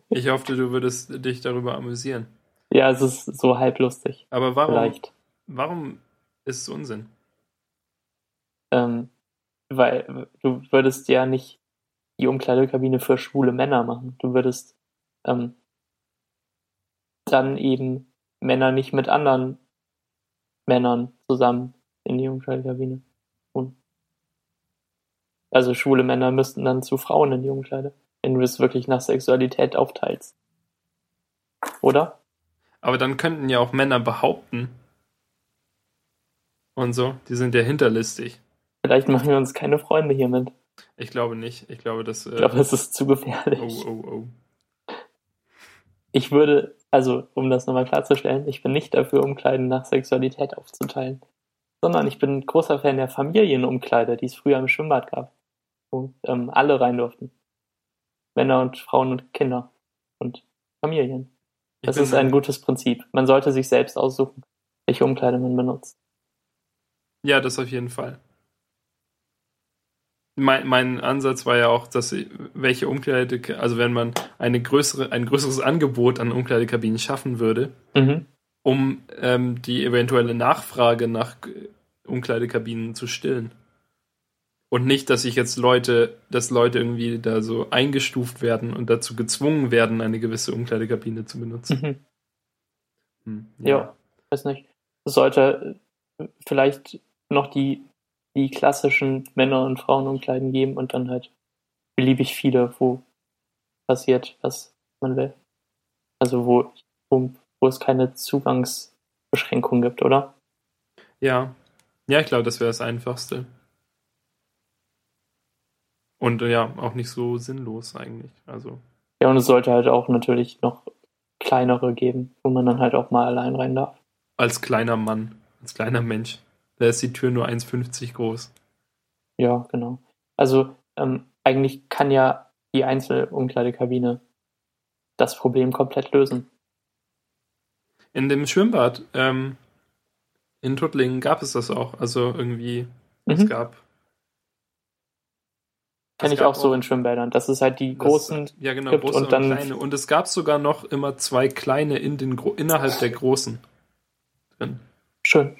Ich hoffte, du würdest dich darüber amüsieren. Ja, es ist so halblustig, Aber warum, vielleicht. warum ist es Unsinn? Ähm, weil du würdest ja nicht die Umkleidekabine für schwule Männer machen. Du würdest ähm, dann eben Männer nicht mit anderen Männern zusammen in die Umkleidekabine tun. Also schwule Männer müssten dann zu Frauen in die Umkleide, wenn du es wirklich nach Sexualität aufteilst. Oder? Aber dann könnten ja auch Männer behaupten. Und so, die sind ja hinterlistig. Vielleicht machen wir uns keine Freunde hiermit. Ich glaube nicht. Ich glaube, dass. Äh, Ich glaube, es ist zu gefährlich. oh, oh, oh. Ich würde, also um das nochmal klarzustellen, ich bin nicht dafür, Umkleiden nach Sexualität aufzuteilen, sondern ich bin großer Fan der Familienumkleide, die es früher im Schwimmbad gab, wo ähm, alle rein durften. Männer und Frauen und Kinder und Familien. Das ist ein gutes Prinzip. Man sollte sich selbst aussuchen, welche Umkleide man benutzt. Ja, das auf jeden Fall. Mein, mein Ansatz war ja auch, dass welche Umkleide, also wenn man eine größere, ein größeres Angebot an Umkleidekabinen schaffen würde, Mhm. um ähm, die eventuelle Nachfrage nach äh, Umkleidekabinen zu stillen. Und nicht, dass ich jetzt Leute, dass Leute irgendwie da so eingestuft werden und dazu gezwungen werden, eine gewisse Umkleidekabine zu benutzen. Mhm. Hm, Ja. Weiß nicht. Es sollte äh, vielleicht noch die, die klassischen Männer- und Frauenumkleiden geben und dann halt beliebig viele, wo passiert, was man will. Also wo, wo, wo es keine Zugangsbeschränkung gibt, oder? Ja, ja, ich glaube, das wäre das Einfachste. Und äh, ja, auch nicht so sinnlos eigentlich. Also, Ja, und es sollte halt auch natürlich noch kleinere geben, wo man dann halt auch mal allein rein darf. als kleiner Mann, als kleiner Mensch, da ist die Tür nur 1,50 groß. Ja, genau. Also ähm, eigentlich kann ja die Einzelumkleidekabine das Problem komplett lösen. In dem Schwimmbad ähm, in Tuttlingen gab es das auch. Also irgendwie, es Mhm. gab. Kenne es ich gab auch so in Schwimmbädern. Das ist halt die das- großen. Ja, genau, gibt große und, und dann- kleine. Und es gab sogar noch immer zwei kleine in den, innerhalb der großen drin. Schön.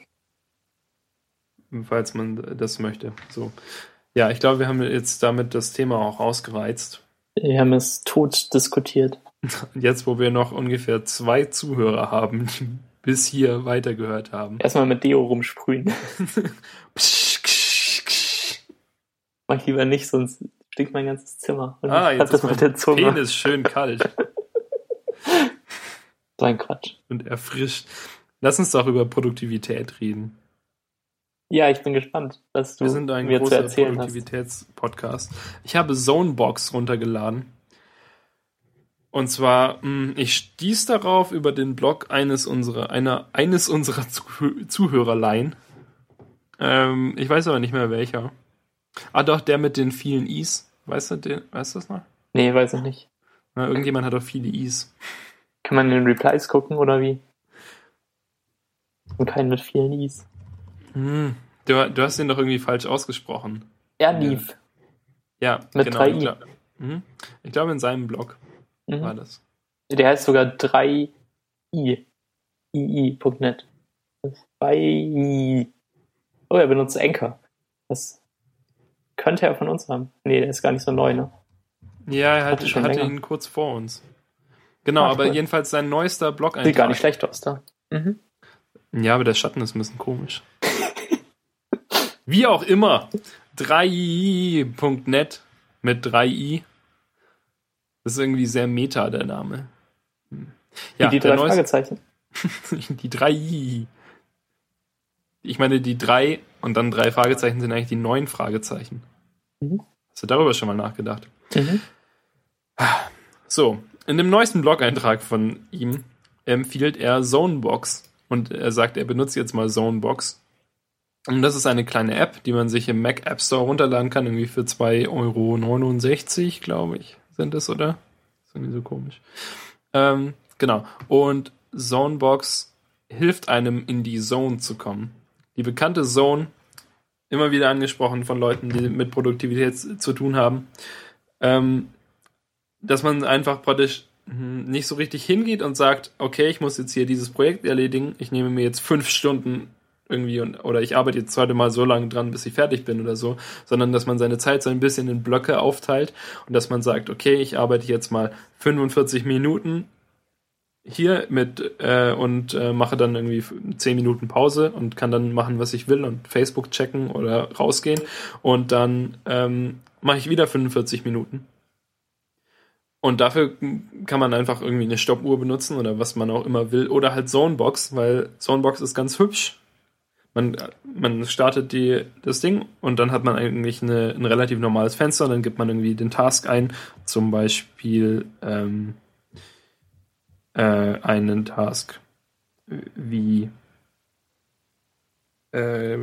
Falls man das möchte. So. Ja, ich glaube, wir haben jetzt damit das Thema auch ausgereizt. Wir haben es tot diskutiert. (laughs) Jetzt, wo wir noch ungefähr zwei Zuhörer haben, die bis hier weitergehört haben. Erstmal mit Deo rumsprühen. (laughs) Mach lieber nicht, sonst stinkt mein ganzes Zimmer. Und ah, jetzt ist mein der Zunge. Penis schön kalt (laughs) So ein Quatsch. und erfrischt. Lass uns doch über Produktivität reden. Ja, ich bin gespannt, was du Wir sind ein mir zu großer erzählen hast. Produktivitätspodcast. Ich habe Zonebox runtergeladen. Und zwar, mh, ich stieß darauf über den Blog eines unserer, einer, eines unserer Zuh- Zuhörerlein. Ähm, ich weiß aber nicht mehr welcher. Ah, doch, der mit den vielen Is. Weißt du, den, weißt du das noch? Nee, weiß ich nicht. Na, irgendjemand hat doch viele Is. Kann man in den Replies gucken oder wie? Und keinen mit vielen Is. Hm. Du, du hast den doch irgendwie falsch ausgesprochen. Er lief. Ja, Mit drei Ich I. glaub- Mhm. Ich glaube, in seinem Blog war Mhm. das. Der heißt sogar 3i. ii.net. 3i. Oh, er benutzt Anchor. Das könnte er von uns haben. Nee, der ist gar nicht so neu, ne? Ja, er Hatte hatte, schon hatte ihn kurz vor uns. Genau, Ah, aber cool. jedenfalls sein neuester blog Sieht gar nicht schlecht aus da. Mhm. Ja, aber der Schatten ist ein bisschen komisch. (laughs) Wie auch immer. 3i.net mit 3i. Das ist irgendwie sehr meta, der Name. Hm. Ja, die drei neueste, Fragezeichen. (laughs) die 3i. Ich meine, die drei und dann drei Fragezeichen sind eigentlich die neun Fragezeichen. Mhm. Hast du darüber schon mal nachgedacht? Mhm. So, in dem neuesten Blog-Eintrag von ihm empfiehlt er Zonebox. Und er sagt, er benutzt jetzt mal Zonebox. Und das ist eine kleine App, die man sich im Mac App Store runterladen kann, irgendwie für 2,69 Euro, glaube ich, sind es, oder? ist irgendwie so komisch. Ähm, genau. Und Zonebox hilft einem in die Zone zu kommen. Die bekannte Zone, immer wieder angesprochen von Leuten, die mit Produktivität zu tun haben, ähm, dass man einfach praktisch hm, nicht so richtig hingeht und sagt, okay, ich muss jetzt hier dieses Projekt erledigen, ich nehme mir jetzt fünf Stunden irgendwie und oder ich arbeite jetzt heute mal so lange dran, bis ich fertig bin oder so, sondern dass man seine Zeit so ein bisschen in Blöcke aufteilt und dass man sagt, okay, ich arbeite jetzt mal 45 Minuten hier mit äh, und äh, mache dann irgendwie 10 Minuten Pause und kann dann machen, was ich will und Facebook checken oder rausgehen und dann ähm, mache ich wieder 45 Minuten. Und dafür kann man einfach irgendwie eine Stoppuhr benutzen oder was man auch immer will oder halt Zonebox, weil Zonebox ist ganz hübsch man, man startet die, das Ding und dann hat man eigentlich eine, ein relativ normales Fenster. Dann gibt man irgendwie den Task ein, zum Beispiel ähm, äh, einen Task wie äh,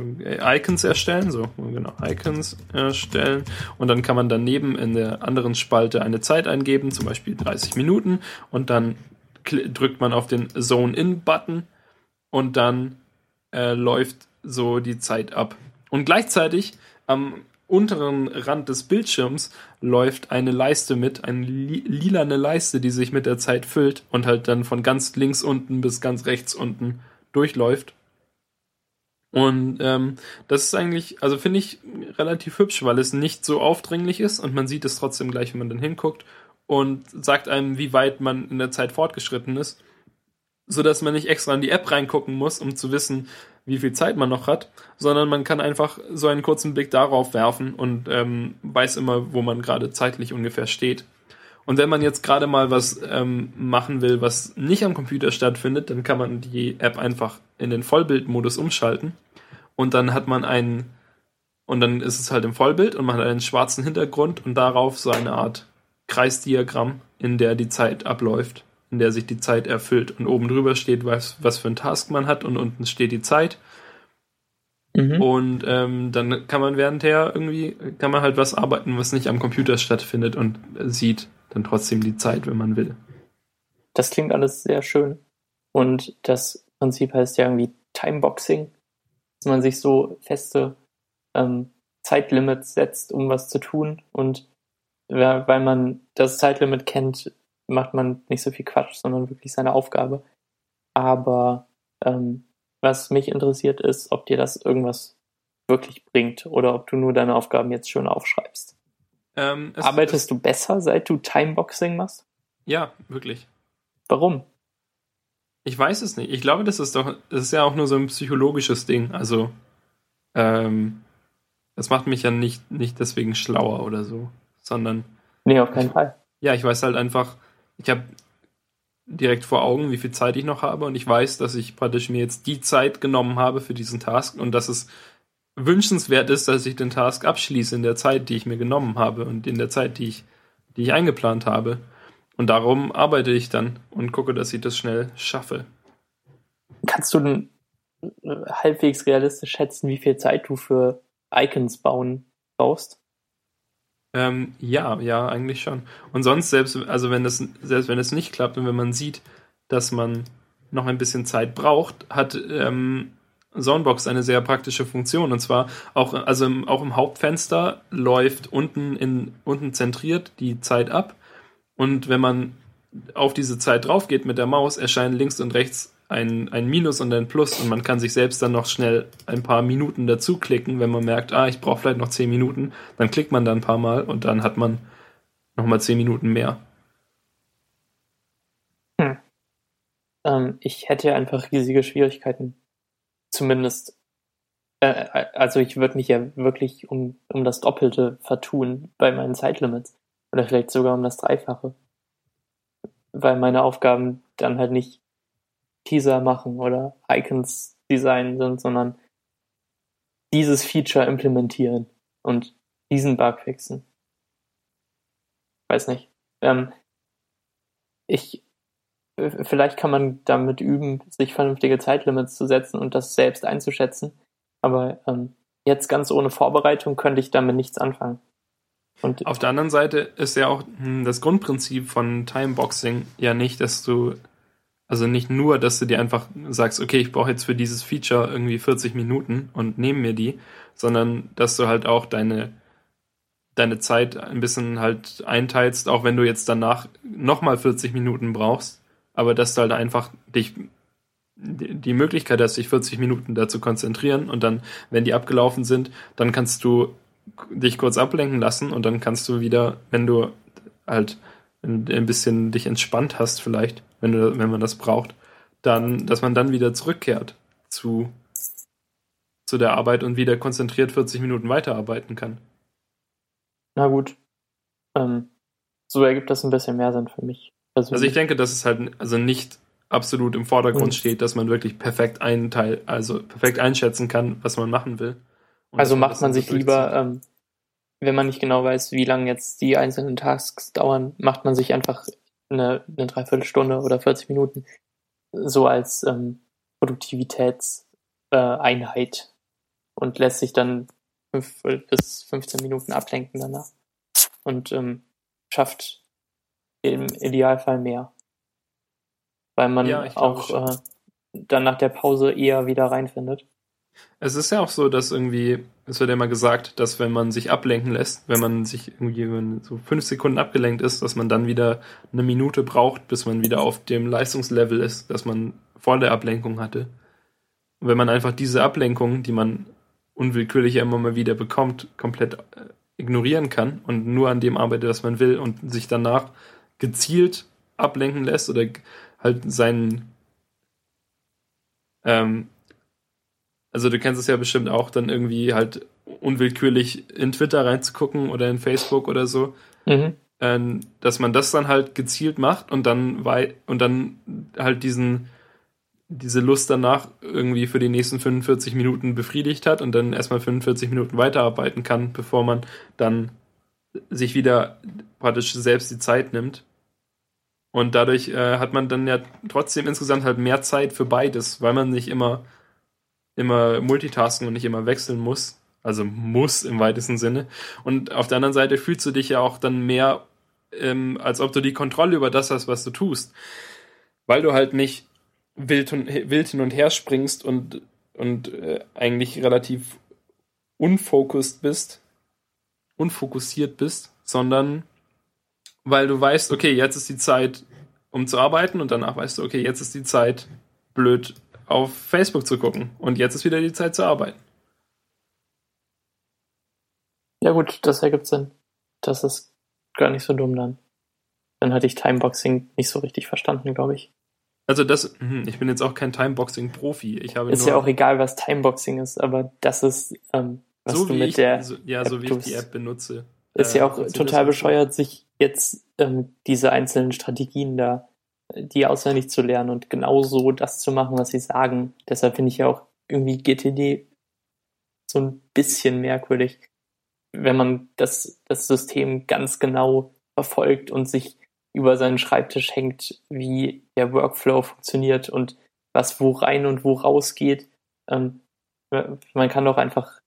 Icons erstellen, so genau, Icons erstellen und dann kann man daneben in der anderen Spalte eine Zeit eingeben, zum Beispiel 30 Minuten und dann drückt man auf den Zone In Button und dann äh, läuft so die Zeit ab. Und gleichzeitig am unteren Rand des Bildschirms läuft eine Leiste mit, eine li lilane Leiste, die sich mit der Zeit füllt und halt dann von ganz links unten bis ganz rechts unten durchläuft. Und ähm, das ist eigentlich, also finde ich relativ hübsch, weil es nicht so aufdringlich ist und man sieht es trotzdem gleich, wenn man dann hinguckt und sagt einem, wie weit man in der Zeit fortgeschritten ist so dass man nicht extra in die App reingucken muss, um zu wissen, wie viel Zeit man noch hat, sondern man kann einfach so einen kurzen Blick darauf werfen und ähm, weiß immer, wo man gerade zeitlich ungefähr steht. Und wenn man jetzt gerade mal was ähm, machen will, was nicht am Computer stattfindet, dann kann man die App einfach in den Vollbildmodus umschalten und dann hat man einen und dann ist es halt im Vollbild und man hat einen schwarzen Hintergrund und darauf so eine Art Kreisdiagramm, in der die Zeit abläuft in der sich die Zeit erfüllt. Und oben drüber steht, was, was für ein Task man hat und unten steht die Zeit. Mhm. Und ähm, dann kann man währendher irgendwie, kann man halt was arbeiten, was nicht am Computer stattfindet und sieht dann trotzdem die Zeit, wenn man will. Das klingt alles sehr schön. Und das Prinzip heißt ja irgendwie Timeboxing, dass man sich so feste ähm, Zeitlimits setzt, um was zu tun. Und weil man das Zeitlimit kennt, macht man nicht so viel Quatsch, sondern wirklich seine Aufgabe. Aber ähm, was mich interessiert ist, ob dir das irgendwas wirklich bringt oder ob du nur deine Aufgaben jetzt schon aufschreibst. Ähm, es, Arbeitest es, du besser, seit du Timeboxing machst? Ja, wirklich. Warum? Ich weiß es nicht. Ich glaube, das ist doch, das ist ja auch nur so ein psychologisches Ding. Also, ähm, das macht mich ja nicht, nicht deswegen schlauer oder so, sondern. Nee, auf keinen Fall. Ja, ich weiß halt einfach, ich habe direkt vor Augen, wie viel Zeit ich noch habe und ich weiß, dass ich praktisch mir jetzt die Zeit genommen habe für diesen Task und dass es wünschenswert ist, dass ich den Task abschließe in der Zeit, die ich mir genommen habe und in der Zeit, die ich, die ich eingeplant habe. Und darum arbeite ich dann und gucke, dass ich das schnell schaffe. Kannst du denn halbwegs realistisch schätzen, wie viel Zeit du für Icons bauen brauchst? Ähm, ja, ja, eigentlich schon. Und sonst, selbst, also wenn das, selbst wenn es nicht klappt und wenn man sieht, dass man noch ein bisschen Zeit braucht, hat ähm, Zonebox eine sehr praktische Funktion. Und zwar auch, also im, auch im Hauptfenster läuft unten in, unten zentriert die Zeit ab. Und wenn man auf diese Zeit drauf geht mit der Maus, erscheinen links und rechts ein, ein Minus und ein Plus und man kann sich selbst dann noch schnell ein paar Minuten dazu klicken, wenn man merkt, ah, ich brauche vielleicht noch zehn Minuten, dann klickt man da ein paar Mal und dann hat man nochmal zehn Minuten mehr. Hm. Ähm, ich hätte einfach riesige Schwierigkeiten. Zumindest, äh, also ich würde mich ja wirklich um, um das Doppelte vertun bei meinen Zeitlimits. Oder vielleicht sogar um das Dreifache. Weil meine Aufgaben dann halt nicht Teaser machen oder Icons designen sind, sondern dieses Feature implementieren und diesen Bug fixen. Weiß nicht. Ähm, ich, vielleicht kann man damit üben, sich vernünftige Zeitlimits zu setzen und das selbst einzuschätzen. Aber ähm, jetzt ganz ohne Vorbereitung könnte ich damit nichts anfangen. Und Auf der anderen Seite ist ja auch hm, das Grundprinzip von Timeboxing ja nicht, dass du, also nicht nur, dass du dir einfach sagst, okay, ich brauche jetzt für dieses Feature irgendwie 40 Minuten und nehme mir die, sondern dass du halt auch deine, deine Zeit ein bisschen halt einteilst, auch wenn du jetzt danach nochmal 40 Minuten brauchst, aber dass du halt einfach dich die Möglichkeit hast, dich 40 Minuten da zu konzentrieren und dann, wenn die abgelaufen sind, dann kannst du dich kurz ablenken lassen und dann kannst du wieder, wenn du halt ein bisschen dich entspannt hast, vielleicht, wenn du, wenn man das braucht, dann, dass man dann wieder zurückkehrt zu, zu der Arbeit und wieder konzentriert 40 Minuten weiterarbeiten kann. Na gut. Ähm, so ergibt das ein bisschen mehr Sinn für mich. Persönlich. Also ich denke, dass es halt also nicht absolut im Vordergrund mhm. steht, dass man wirklich perfekt einen Teil, also perfekt einschätzen kann, was man machen will. Also macht man sich lieber, ähm, wenn man nicht genau weiß, wie lange jetzt die einzelnen Tasks dauern, macht man sich einfach eine, eine Dreiviertelstunde oder 40 Minuten so als ähm, Produktivitätseinheit äh, und lässt sich dann fünf bis 15 Minuten ablenken danach und ähm, schafft im Idealfall mehr. Weil man ja, auch äh, dann nach der Pause eher wieder reinfindet. Es ist ja auch so, dass irgendwie, es wird ja immer gesagt, dass wenn man sich ablenken lässt, wenn man sich irgendwie so fünf Sekunden abgelenkt ist, dass man dann wieder eine Minute braucht, bis man wieder auf dem Leistungslevel ist, das man vor der Ablenkung hatte. Und wenn man einfach diese Ablenkung, die man unwillkürlich immer mal wieder bekommt, komplett äh, ignorieren kann und nur an dem arbeitet, was man will und sich danach gezielt ablenken lässt oder halt seinen ähm, also du kennst es ja bestimmt auch, dann irgendwie halt unwillkürlich in Twitter reinzugucken oder in Facebook oder so. Mhm. Ähm, dass man das dann halt gezielt macht und dann und dann halt diesen diese Lust danach irgendwie für die nächsten 45 Minuten befriedigt hat und dann erstmal 45 Minuten weiterarbeiten kann, bevor man dann sich wieder praktisch selbst die Zeit nimmt. Und dadurch äh, hat man dann ja trotzdem insgesamt halt mehr Zeit für beides, weil man nicht immer immer multitasken und nicht immer wechseln muss. Also muss im weitesten Sinne. Und auf der anderen Seite fühlst du dich ja auch dann mehr, ähm, als ob du die Kontrolle über das hast, was du tust. Weil du halt nicht wild, und, wild hin und her springst und, und äh, eigentlich relativ unfokussiert bist, unfokussiert bist, sondern weil du weißt, okay, jetzt ist die Zeit, um zu arbeiten und danach weißt du, okay, jetzt ist die Zeit, blöd auf Facebook zu gucken. Und jetzt ist wieder die Zeit zu arbeiten. Ja gut, das ergibt Sinn. Das ist gar nicht so dumm dann. Dann hatte ich Timeboxing nicht so richtig verstanden, glaube ich. Also das, hm, ich bin jetzt auch kein Timeboxing-Profi. Ich habe ist ja auch egal, was Timeboxing ist, aber das ist, ähm, was so du mit ich, der so, ja, App so wie tust. ich die App benutze. Ist äh, ja auch total bescheuert, sich jetzt ähm, diese einzelnen Strategien da die auswendig zu lernen und genauso das zu machen, was sie sagen. Deshalb finde ich ja auch irgendwie GTD so ein bisschen merkwürdig, wenn man das, das System ganz genau verfolgt und sich über seinen Schreibtisch hängt, wie der Workflow funktioniert und was wo rein und wo raus geht. Ähm, man kann doch einfach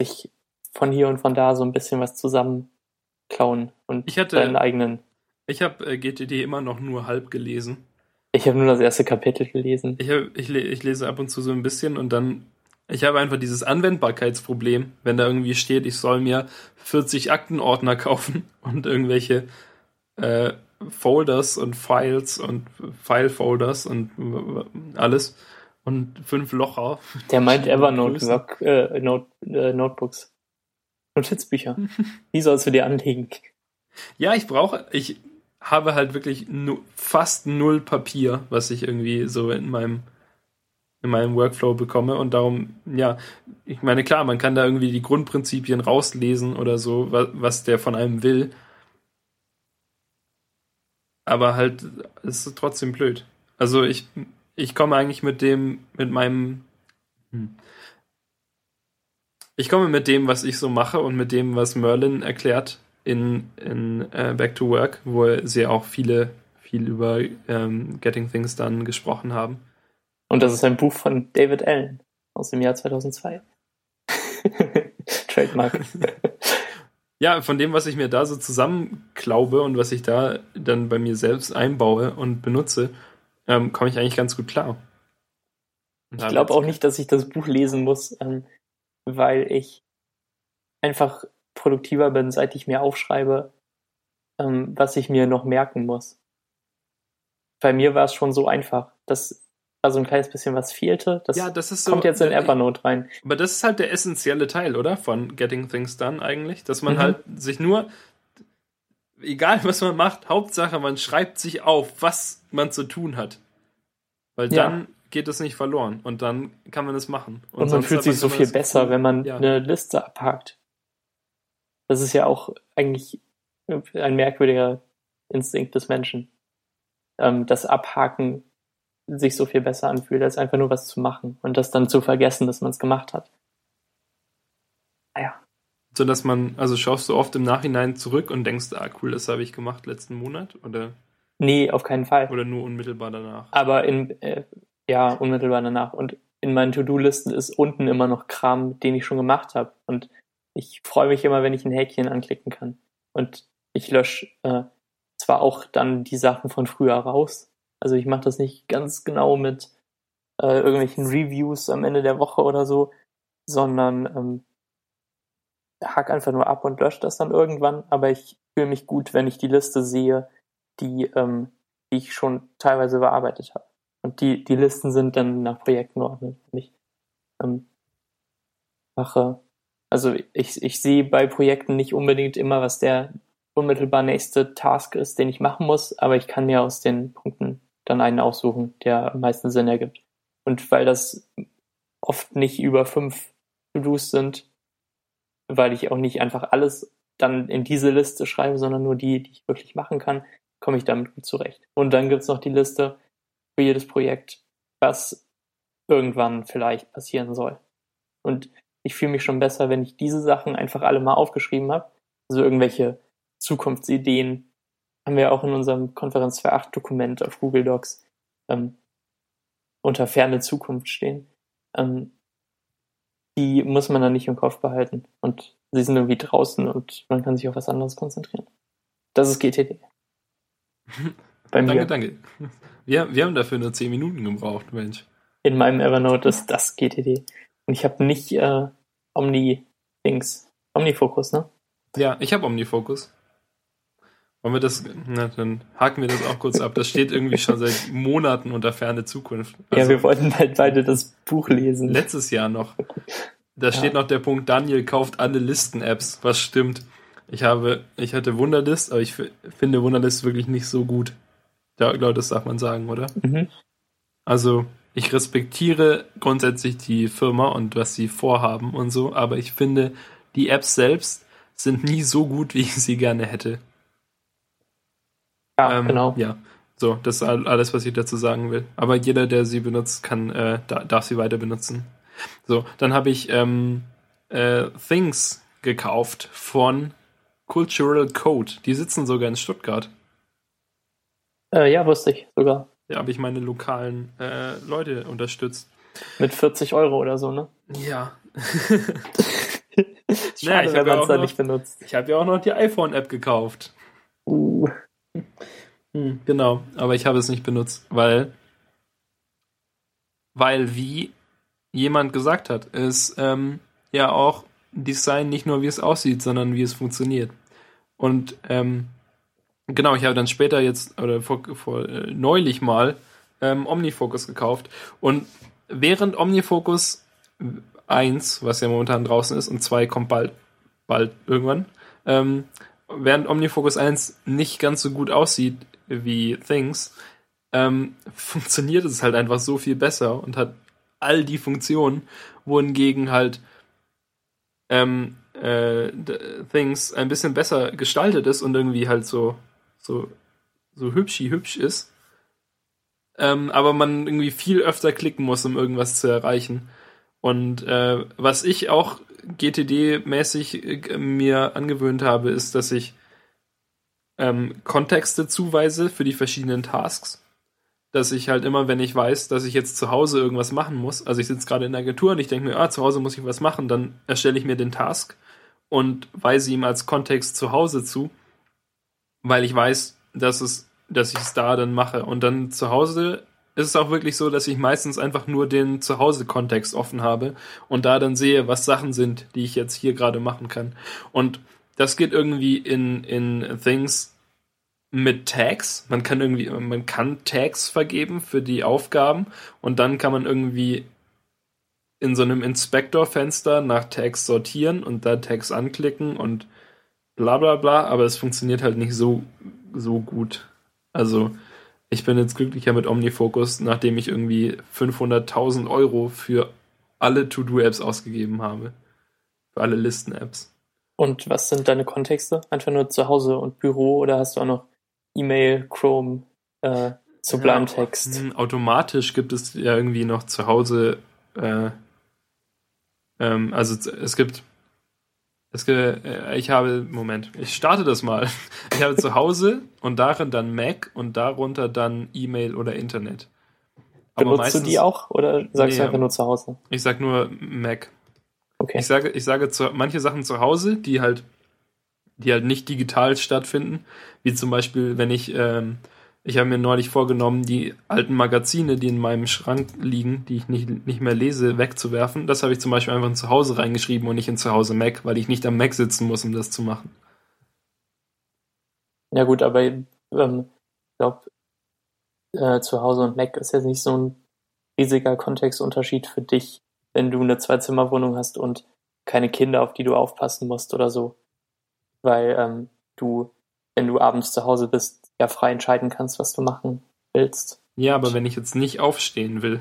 sich von hier und von da so ein bisschen was zusammenklauen und ich hatte, seinen eigenen ich habe äh, GTD immer noch nur halb gelesen. Ich habe nur das erste Kapitel gelesen. Ich, hab, ich, ich lese ab und zu so ein bisschen und dann ich habe einfach dieses Anwendbarkeitsproblem, wenn da irgendwie steht, ich soll mir 40 Aktenordner (laughs) kaufen und irgendwelche äh, Folders und Files und File-Folders und alles und fünf Locher. Der meint Evernote (laughs) Work, äh, Note, äh, Notebooks. Notizbücher. (laughs) Die sollst du dir anlegen. Ja, ich brauche, ich, habe halt wirklich fast null Papier, was ich irgendwie so in meinem in meinem Workflow bekomme und darum, ja, ich meine, klar, man kann da irgendwie die Grundprinzipien rauslesen oder so, was, was der von einem will. Aber halt, es ist trotzdem blöd. Also ich, ich komme eigentlich mit dem, mit meinem, hm. ich komme mit dem, was ich so mache und mit dem, was Merlin erklärt, in, in äh, Back to Work, wo sie auch viele, viel über ähm, Getting Things Done gesprochen haben. Und das ist ein Buch von David Allen aus dem Jahr 2002. (laughs) Trademark. (laughs) ja, von dem, was ich mir da so zusammenklaube und was ich da dann bei mir selbst einbaue und benutze, ähm, komme ich eigentlich ganz gut klar. Und ich glaube auch nicht, dass ich das Buch lesen muss, ähm, weil ich einfach produktiver bin, seit ich mir aufschreibe, ähm, was ich mir noch merken muss. Bei mir war es schon so einfach, dass da so ein kleines bisschen was fehlte. Das, ja, das ist so, kommt jetzt in Evernote rein. Aber das ist halt der essentielle Teil, oder? Von Getting Things Done eigentlich. Dass man mhm. halt sich nur, egal was man macht, Hauptsache man schreibt sich auf, was man zu tun hat. Weil dann ja. geht es nicht verloren und dann kann man es machen. Und, und man fühlt sich so viel besser, wenn man ja. eine Liste abhakt. Das ist ja auch eigentlich ein merkwürdiger Instinkt des Menschen. Ähm, das Abhaken sich so viel besser anfühlt, als einfach nur was zu machen und das dann zu vergessen, dass man es gemacht hat. Naja. So dass man, also schaust du oft im Nachhinein zurück und denkst, ah cool, das habe ich gemacht letzten Monat? Oder? Nee, auf keinen Fall. Oder nur unmittelbar danach? Aber in, äh, ja, unmittelbar danach. Und in meinen To-Do-Listen ist unten immer noch Kram, den ich schon gemacht habe. Und ich freue mich immer, wenn ich ein Häkchen anklicken kann. Und ich lösche äh, zwar auch dann die Sachen von früher raus. Also ich mache das nicht ganz genau mit äh, irgendwelchen Reviews am Ende der Woche oder so, sondern ähm, hack einfach nur ab und lösche das dann irgendwann. Aber ich fühle mich gut, wenn ich die Liste sehe, die, ähm, die ich schon teilweise bearbeitet habe. Und die, die Listen sind dann nach Projekten geordnet. Ich ähm, mache, also ich, ich sehe bei Projekten nicht unbedingt immer, was der unmittelbar nächste Task ist, den ich machen muss, aber ich kann mir aus den Punkten dann einen aussuchen, der am meisten Sinn ergibt. Und weil das oft nicht über fünf To-Dos sind, weil ich auch nicht einfach alles dann in diese Liste schreibe, sondern nur die, die ich wirklich machen kann, komme ich damit gut zurecht. Und dann gibt's noch die Liste für jedes Projekt, was irgendwann vielleicht passieren soll. Und ich fühle mich schon besser, wenn ich diese Sachen einfach alle mal aufgeschrieben habe. Also irgendwelche Zukunftsideen haben wir auch in unserem Konferenz für 8 Dokument auf Google Docs ähm, unter ferne Zukunft stehen. Ähm, die muss man dann nicht im Kopf behalten. Und sie sind irgendwie draußen und man kann sich auf was anderes konzentrieren. Das ist GTD. (laughs) Bei mir. Danke, danke. Wir, wir haben dafür nur 10 Minuten gebraucht, Mensch. In meinem Evernote ist das GTD. Und ich habe nicht äh, Omni-Dings. Omnifocus, ne? Ja, ich habe Omnifocus. Wollen wir das, na, dann haken wir das auch kurz ab. Das steht irgendwie schon seit Monaten unter ferne Zukunft. Also ja, wir wollten halt beide das Buch lesen. Letztes Jahr noch. Da ja. steht noch der Punkt, Daniel kauft alle Listen-Apps, was stimmt. Ich habe, ich hatte Wunderlist, aber ich finde Wunderlist wirklich nicht so gut. Ja, glaube, das darf man sagen, oder? Mhm. Also, ich respektiere grundsätzlich die Firma und was sie vorhaben und so, aber ich finde, die Apps selbst sind nie so gut, wie ich sie gerne hätte. Ja, ähm, genau. Ja, so, das ist alles, was ich dazu sagen will. Aber jeder, der sie benutzt, kann, äh, darf sie weiter benutzen. So, dann habe ich ähm, äh, Things gekauft von Cultural Code. Die sitzen sogar in Stuttgart. Äh, ja, wusste ich sogar. Ja, habe ich meine lokalen äh, Leute unterstützt. Mit 40 Euro oder so, ne? Ja. (laughs) Schade, ja, wenn man es da nicht benutzt. Ich habe ja auch noch die iPhone-App gekauft. Uh. Hm, genau, aber ich habe es nicht benutzt, weil, weil wie jemand gesagt hat, ist ähm, ja auch Design nicht nur wie es aussieht, sondern wie es funktioniert. Und ähm, genau, ich habe dann später jetzt oder vor, vor äh, neulich mal ähm, Omnifocus gekauft. Und während Omnifocus 1, was ja momentan draußen ist, und 2 kommt bald, bald irgendwann, ähm, während Omnifocus 1 nicht ganz so gut aussieht wie Things, ähm, (laughs) funktioniert es halt einfach so viel besser und hat all die Funktionen, wohingegen halt ähm, äh, Things ein bisschen besser gestaltet ist und irgendwie halt so, so, so hübschi hübsch ist. Ähm, aber man irgendwie viel öfter klicken muss, um irgendwas zu erreichen. Und äh, was ich auch GTD-mäßig äh, mir angewöhnt habe, ist, dass ich ähm, Kontexte zuweise für die verschiedenen Tasks. Dass ich halt immer, wenn ich weiß, dass ich jetzt zu Hause irgendwas machen muss, also ich sitze gerade in der Agentur und ich denke mir, ah, zu Hause muss ich was machen, dann erstelle ich mir den Task und weise ihm als Kontext zu Hause zu, weil ich weiß, dass es, dass ich es da dann mache. Und dann zu Hause ist es auch wirklich so, dass ich meistens einfach nur den Zuhause-Kontext offen habe und da dann sehe, was Sachen sind, die ich jetzt hier gerade machen kann. Und das geht irgendwie in, in Things mit Tags. Man kann irgendwie, man kann Tags vergeben für die Aufgaben und dann kann man irgendwie in so einem Inspektor-Fenster nach Tags sortieren und da Tags anklicken und bla bla bla, aber es funktioniert halt nicht so, so gut. Also, ich bin jetzt glücklicher mit OmniFocus, nachdem ich irgendwie 500.000 Euro für alle To-Do-Apps ausgegeben habe. Für alle Listen-Apps. Und was sind deine Kontexte? Einfach nur zu Hause und Büro oder hast du auch noch E-Mail, Chrome, äh, Sublime Text? Ja, automatisch gibt es ja irgendwie noch zu Hause, äh, ähm, also es gibt, ich habe, Moment, ich starte das mal. Ich habe zu Hause und darin dann Mac und darunter dann E-Mail oder Internet. Aber Benutzt meistens, du die auch oder sagst nee, du einfach nur zu Hause? Ich sag nur Mac. Okay. Ich sage, ich sage zu, manche Sachen zu Hause, die halt, die halt nicht digital stattfinden, wie zum Beispiel, wenn ich, ähm, ich habe mir neulich vorgenommen, die alten Magazine, die in meinem Schrank liegen, die ich nicht, nicht mehr lese, wegzuwerfen. Das habe ich zum Beispiel einfach in zu Hause reingeschrieben und nicht in zu Hause Mac, weil ich nicht am Mac sitzen muss, um das zu machen. Ja gut, aber ähm, ich glaube, äh, zu Hause und Mac ist jetzt nicht so ein riesiger Kontextunterschied für dich wenn du eine Zwei-Zimmer-Wohnung hast und keine Kinder, auf die du aufpassen musst oder so. Weil ähm, du, wenn du abends zu Hause bist, ja frei entscheiden kannst, was du machen willst. Ja, aber wenn ich jetzt nicht aufstehen will,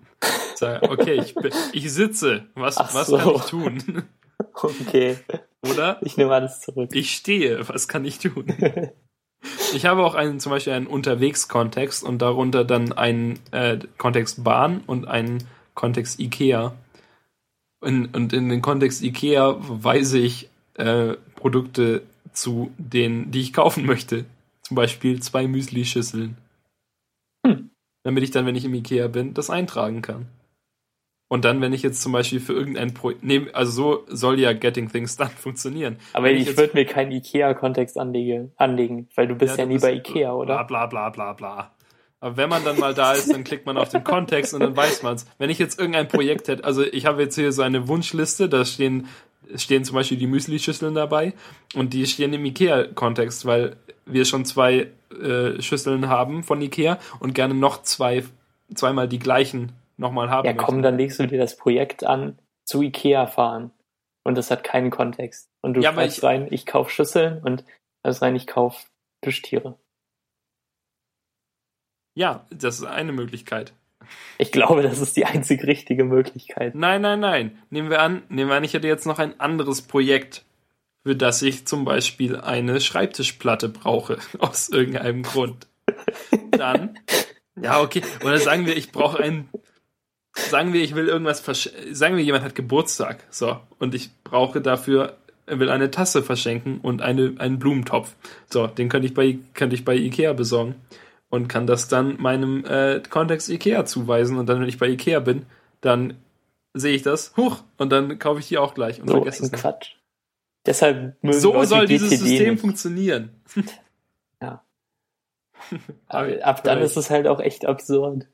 (laughs) sag, okay, ich, ich sitze, was, was kann ich tun? (laughs) Okay. Oder? Ich nehme alles zurück. Ich stehe, was kann ich tun? (laughs) Ich habe auch einen, zum Beispiel einen Unterwegskontext und darunter dann einen äh, Kontext Bahn und einen Kontext IKEA. Und, und in den Kontext IKEA weise ich äh, Produkte zu denen, die ich kaufen möchte. Zum Beispiel zwei Müsli-Schüsseln. Hm. Damit ich dann, wenn ich im IKEA bin, das eintragen kann. Und dann, wenn ich jetzt zum Beispiel für irgendein Projekt, nee, also so soll ja Getting Things Done (laughs) funktionieren. Aber wenn ich, ich würde mir keinen IKEA-Kontext anlegen, anlegen, weil du bist ja, ja nie bei IKEA, oder? Bla bla bla bla bla. Aber wenn man dann mal da ist, dann klickt man auf den Kontext und dann weiß man es. Wenn ich jetzt irgendein Projekt hätte, also ich habe jetzt hier so eine Wunschliste, da stehen, stehen zum Beispiel die Müsli-Schüsseln dabei und die stehen im IKEA-Kontext, weil wir schon zwei äh, Schüsseln haben von IKEA und gerne noch zwei, zweimal die gleichen nochmal haben. Ja, komm, möchten. dann legst du dir das Projekt an, zu IKEA fahren und das hat keinen Kontext. Und du ja, schreibst ich, rein, ich kauf Schüsseln und das rein, ich kauf Plüschtiere. Ja, das ist eine Möglichkeit. Ich glaube, das ist die einzig richtige Möglichkeit. Nein, nein, nein. Nehmen wir an, nehmen wir an, ich hätte jetzt noch ein anderes Projekt, für das ich zum Beispiel eine Schreibtischplatte brauche, (laughs) aus irgendeinem Grund. Dann, ja, okay. Oder sagen wir, ich brauche ein, sagen wir, ich will irgendwas verschenken, sagen wir, jemand hat Geburtstag, so, und ich brauche dafür, will eine Tasse verschenken und eine, einen Blumentopf. So, den könnte ich bei, könnte ich bei Ikea besorgen und kann das dann meinem äh, Kontext Ikea zuweisen und dann, wenn ich bei Ikea bin, dann sehe ich das, huch, und dann kaufe ich die auch gleich und so vergesse es. Quatsch. Deshalb mögen so Leute soll dieses System nicht. funktionieren. (laughs) Ja. (laughs) ab, ab dann ist es halt auch echt absurd.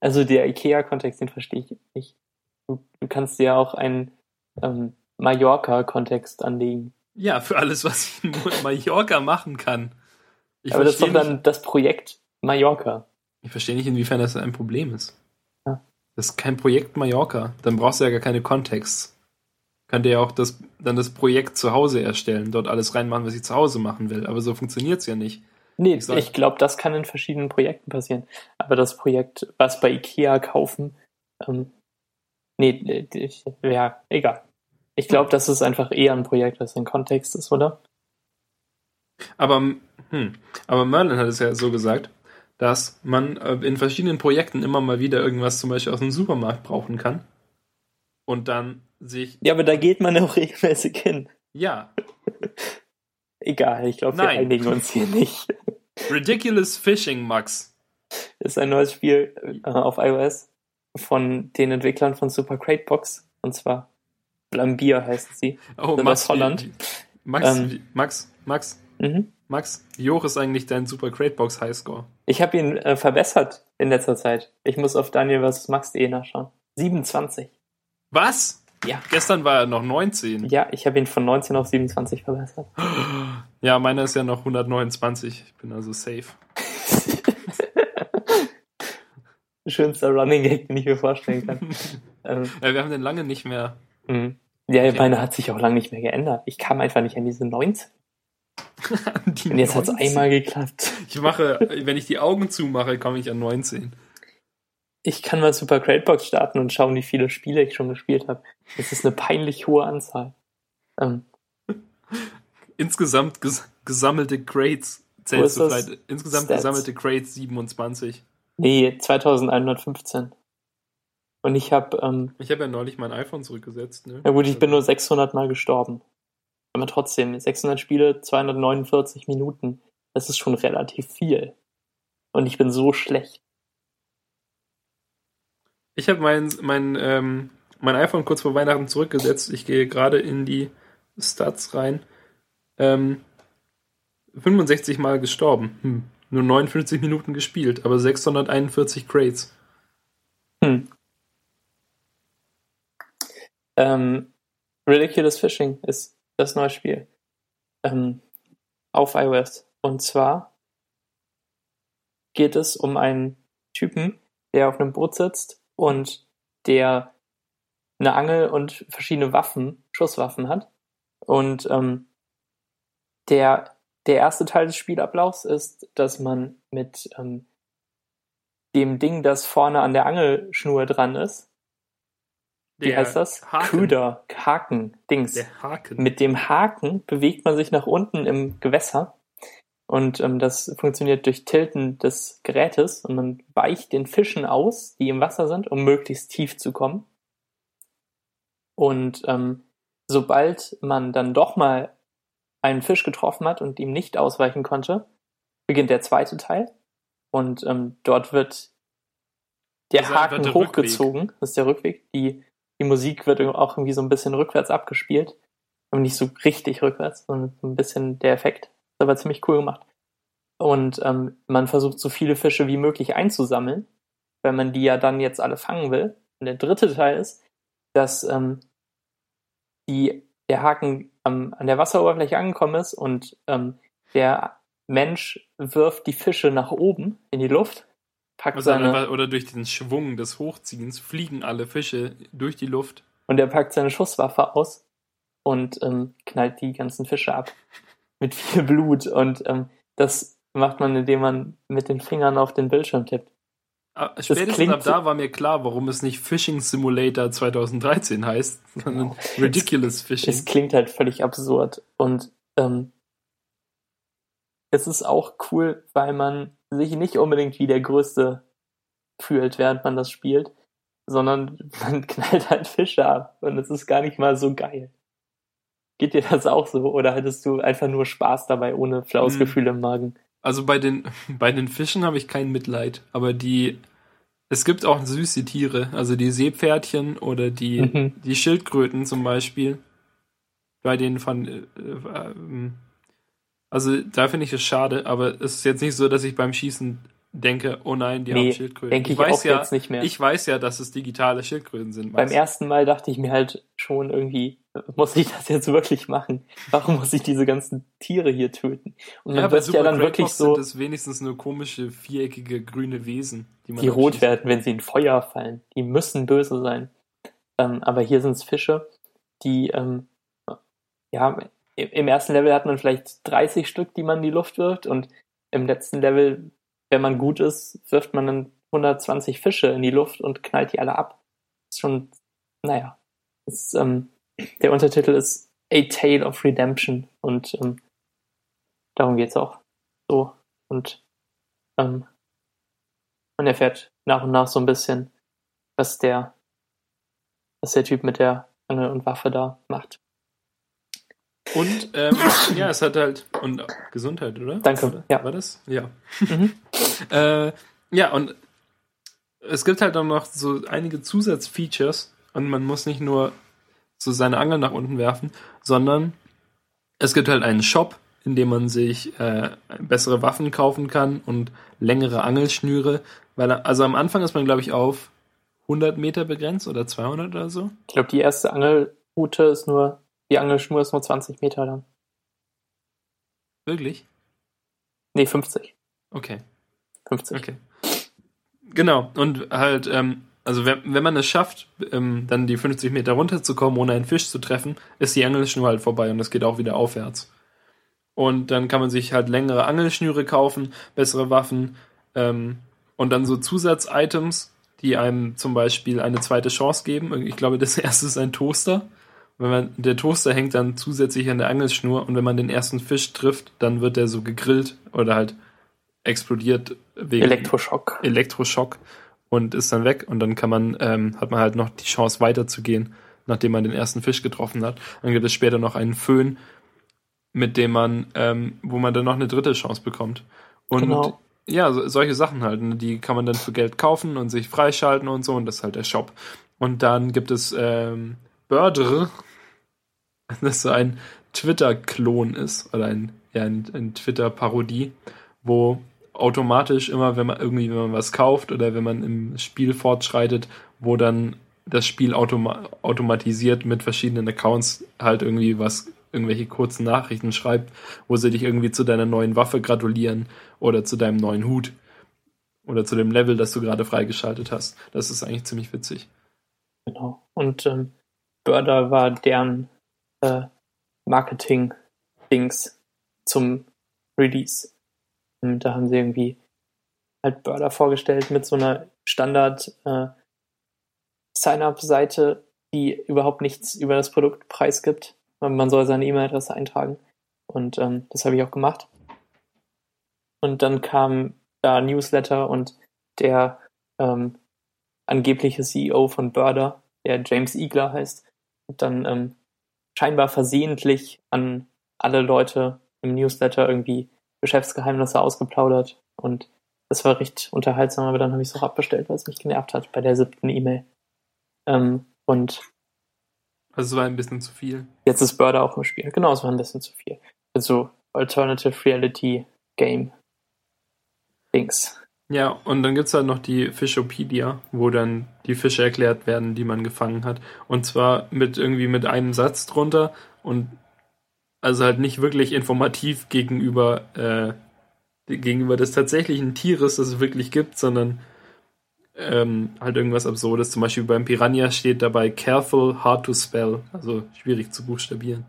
Also der IKEA-Kontext, den verstehe ich nicht. Du, du kannst dir ja auch einen ähm, Mallorca-Kontext anlegen. Ja, für alles, was ich in Mallorca machen kann. Ich Aber das ist doch dann nicht, das Projekt Mallorca. Ich verstehe nicht, inwiefern das ein Problem ist. Ja. Das ist kein Projekt Mallorca. Dann brauchst du ja gar keine Kontexts. Könnte ja auch das, dann das Projekt zu Hause erstellen, dort alles reinmachen, was ich zu Hause machen will. Aber so funktioniert es ja nicht. Nee, ich, ich glaube, das kann in verschiedenen Projekten passieren. Aber das Projekt, was bei IKEA kaufen, ähm, nee, ich, ja, egal. Ich glaube, das ist einfach eher ein Projekt, das ein Kontext ist, oder? Aber hm. Aber Merlin hat es ja so gesagt, dass man äh, in verschiedenen Projekten immer mal wieder irgendwas zum Beispiel aus dem Supermarkt brauchen kann. Und dann sich. Ja, aber da geht man auch (laughs) regelmäßig hin. Ja. (laughs) Egal, ich glaube, wir einigen uns hier nicht. Ridiculous Fishing, Max. ist ein neues Spiel äh, auf iOS von den Entwicklern von Super Crate Box. Und zwar Blambier heißt sie. Oh, Max, aus Holland. Max, Ähm. Max, Max, Mhm. Max, wie hoch ist eigentlich dein Super Crate Box Highscore? Ich habe ihn äh, verbessert in letzter Zeit. Ich muss auf Daniel vs. Max.de nachschauen. 27. Was? Ja. Gestern war er noch 19. Ja, ich habe ihn von 19 auf 27 verbessert. Ja, meiner ist ja noch 129. Ich bin also safe. (laughs) Schönster Running Gag, den ich mir vorstellen kann. (laughs) ähm, Ja, wir haben den lange nicht mehr. mh. ja, Okay. meine hat sich auch lange nicht mehr geändert. Ich kam einfach nicht an diese 19. (laughs) Die Und jetzt hat es 19. einmal geklappt. Ich mache, wenn ich die Augen zumache, komme ich an 19. Ich kann mal Super Crate Box starten und schauen, wie viele Spiele ich schon gespielt habe. Das ist eine peinlich hohe Anzahl. Ähm, (laughs) Insgesamt ges gesammelte Crates. Wo Zählst du vielleicht? Insgesamt Stats. gesammelte Crates 27. nee, 2115. Und ich habe, ähm, Ich habe ja neulich mein iPhone zurückgesetzt. Ne? na gut, ich bin nur 600 Mal gestorben. Aber trotzdem, 600 Spiele, 249 Minuten. Das ist schon relativ viel. Und ich bin so schlecht. Ich habe mein, mein, ähm, mein iPhone kurz vor Weihnachten zurückgesetzt. Ich gehe gerade in die Stats rein. Ähm, 65 Mal gestorben. Hm. Nur 59 Minuten gespielt, aber 641 Crates. Hm. Ähm, Ridiculous Fishing ist das neue Spiel. Ähm, auf iOS. Und zwar geht es um einen Typen, der auf einem Boot sitzt und der eine Angel und verschiedene Waffen, Schusswaffen hat. Und ähm, der, der erste Teil des Spielablaufs ist, dass man mit ähm, dem Ding, das vorne an der Angelschnur dran ist, wie Der heißt das? Haken. Köder, Haken, Dings. Der Haken. Mit dem Haken bewegt man sich nach unten im Gewässer und ähm, das funktioniert durch Tilten des Gerätes und man weicht den Fischen aus, die im Wasser sind, um möglichst tief zu kommen. Und ähm, sobald man dann doch mal einen Fisch getroffen hat und ihm nicht ausweichen konnte, beginnt der zweite Teil und ähm, dort wird der Also Haken der hochgezogen. Das ist der Rückweg. Die, die Musik wird auch irgendwie so ein bisschen rückwärts abgespielt. Aber nicht so richtig rückwärts, sondern so ein bisschen der Effekt. Ist aber ziemlich cool gemacht. Und ähm, man versucht so viele Fische wie möglich einzusammeln, weil man die ja dann jetzt alle fangen will. Und der dritte Teil ist, dass ähm, die, der Haken ähm, an der Wasseroberfläche angekommen ist und ähm, der Mensch wirft die Fische nach oben in die Luft, packt Also, seine, oder, oder durch den Schwung des Hochziehens fliegen alle Fische durch die Luft. und er packt seine Schusswaffe aus und ähm, knallt die ganzen Fische ab mit viel Blut und ähm, das macht man, indem man mit den Fingern auf den Bildschirm tippt. Ah, Spätestens klingt ab da war mir klar, warum es nicht Fishing Simulator 2013 heißt, sondern (laughs) Genau. Ridiculous Fishing. Es klingt halt völlig absurd und ähm, es ist auch cool, weil man sich nicht unbedingt wie der Größte fühlt, während man das spielt, sondern (laughs) man knallt halt Fische ab und es ist gar nicht mal so geil. Geht dir das auch so oder hattest du einfach nur Spaß dabei, ohne flaues Hm. Gefühl im Magen? Also bei den, (laughs) bei den Fischen habe ich kein Mitleid, aber die, es gibt auch süße Tiere, also die Seepferdchen oder die, Mhm. die Schildkröten zum Beispiel. Bei denen von, äh, äh, ähm, also da finde ich es schade, aber es ist jetzt nicht so, dass ich beim Schießen denke, oh nein, die Nee, haben Schildkröten. Denke ich, weiß auch ja, jetzt nicht mehr. ich weiß ja, dass es digitale Schildkröten sind. Beim Max. ersten Mal dachte ich mir halt schon irgendwie, muss ich das jetzt wirklich machen? Warum muss ich diese ganzen Tiere hier töten? Und man ja, wird ja dann wirklich so, sind es wenigstens nur komische, viereckige, grüne Wesen, die man die rot werden, wenn sie in Feuer fallen. Die müssen böse sein. Ähm, aber hier sind es Fische, die, ähm, ja, im im ersten Level hat man vielleicht 30 Stück, die man in die Luft wirft und im letzten Level, wenn man gut ist, wirft man dann 120 Fische in die Luft und knallt die alle ab. Ist schon, naja. Ist, ähm, der Untertitel ist A Tale of Redemption und ähm, darum geht's auch. So. Und ähm, man erfährt nach und nach so ein bisschen, was der, was der Typ mit der Angel und Waffe da macht. Und ähm, (laughs) ja, es hat halt und Gesundheit, oder? Danke. Oder? Ja. War das? Ja. Mhm. (laughs) äh, ja, und es gibt halt auch noch so einige Zusatzfeatures und man muss nicht nur so seine Angel nach unten werfen, sondern es gibt halt einen Shop, in dem man sich äh, bessere Waffen kaufen kann und längere Angelschnüre, weil also am Anfang ist man glaube ich auf 100 Meter begrenzt oder 200 oder so. Ich glaube, die erste Angelroute ist nur, die Angelschnur ist nur 20 Meter lang. Wirklich? Nee, 50. Okay. 50. Okay. Genau, und halt, ähm, also wenn, wenn man es schafft, ähm, dann die 50 Meter runterzukommen, ohne einen Fisch zu treffen, ist die Angelschnur halt vorbei und das geht auch wieder aufwärts. Und dann kann man sich halt längere Angelschnüre kaufen, bessere Waffen ähm, und dann so Zusatz-Items, die einem zum Beispiel eine zweite Chance geben. Ich glaube, das (laughs) erste ist ein Toaster. Wenn man, der Toaster hängt dann zusätzlich an der Angelschnur und wenn man den ersten Fisch trifft, dann wird der so gegrillt oder halt explodiert wegen Elektroschock. Elektroschock und ist dann weg und dann kann man, ähm, hat man halt noch die Chance weiterzugehen, nachdem man den ersten Fisch getroffen hat. Dann gibt es später noch einen Föhn, mit dem man, ähm, wo man dann noch eine dritte Chance bekommt. Und Genau. ja, so, solche Sachen halt, ne, die kann man dann für Geld kaufen und sich freischalten und so und das ist halt der Shop. Und dann gibt es ähm, Birdr, (laughs) das so ein Twitter-Klon ist oder ein, ja, ein, ein Twitter-Parodie, wo automatisch immer, wenn man irgendwie, wenn man was kauft oder wenn man im Spiel fortschreitet, wo dann das Spiel automa automatisiert mit verschiedenen Accounts halt irgendwie was, irgendwelche kurzen Nachrichten schreibt, wo sie dich irgendwie zu deiner neuen Waffe gratulieren oder zu deinem neuen Hut oder zu dem Level, das du gerade freigeschaltet hast. Das ist eigentlich ziemlich witzig. Genau. Und ähm, Burda war deren äh, Marketing-Dings zum Release. Und da haben sie irgendwie halt Burda vorgestellt mit so einer Standard äh, Sign-up-Seite, die überhaupt nichts über das Produkt preisgibt. Man soll seine E-Mail-Adresse eintragen. Und ähm, das habe ich auch gemacht. Und dann kam da Newsletter und der ähm, angebliche CEO von Burda, der James Igler heißt, hat dann ähm, scheinbar versehentlich an alle Leute im Newsletter irgendwie Geschäftsgeheimnisse ausgeplaudert. Und das war recht unterhaltsam, aber dann habe ich es auch abbestellt, weil es mich genervt hat bei der siebten E-Mail. Ähm, und Also es war ein bisschen zu viel. jetzt ist Burda auch im Spiel. Genau, es war ein bisschen zu viel. Also Alternative Reality Game Dings. Ja, und dann gibt's halt noch die Fishopedia, wo dann die Fische erklärt werden, die man gefangen hat. Und zwar mit irgendwie mit einem Satz drunter und also halt nicht wirklich informativ gegenüber, äh, gegenüber des tatsächlichen Tieres, das es wirklich gibt, sondern ähm, halt irgendwas Absurdes. Zum Beispiel beim Piranha steht dabei careful, hard to spell, also schwierig zu buchstabieren.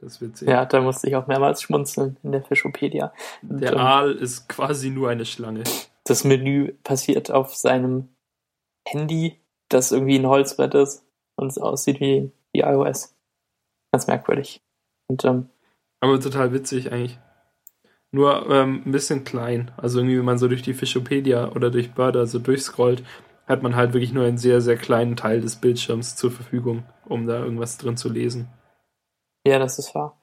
Das ist witzig. Ja, da musste ich auch mehrmals schmunzeln in der Fischopedia. Und, Der ähm, Aal ist quasi nur eine Schlange. das Menü passiert auf seinem Handy, das irgendwie ein Holzbrett ist und es aussieht wie, wie iOS. Ganz merkwürdig. Und ähm, Aber total witzig eigentlich. Nur ähm, ein bisschen klein. Also irgendwie, wenn man so durch die Fischopedia oder durch Burda so durchscrollt, hat man halt wirklich nur einen sehr, sehr kleinen Teil des Bildschirms zur Verfügung, um da irgendwas drin zu lesen. ja, das ist wahr.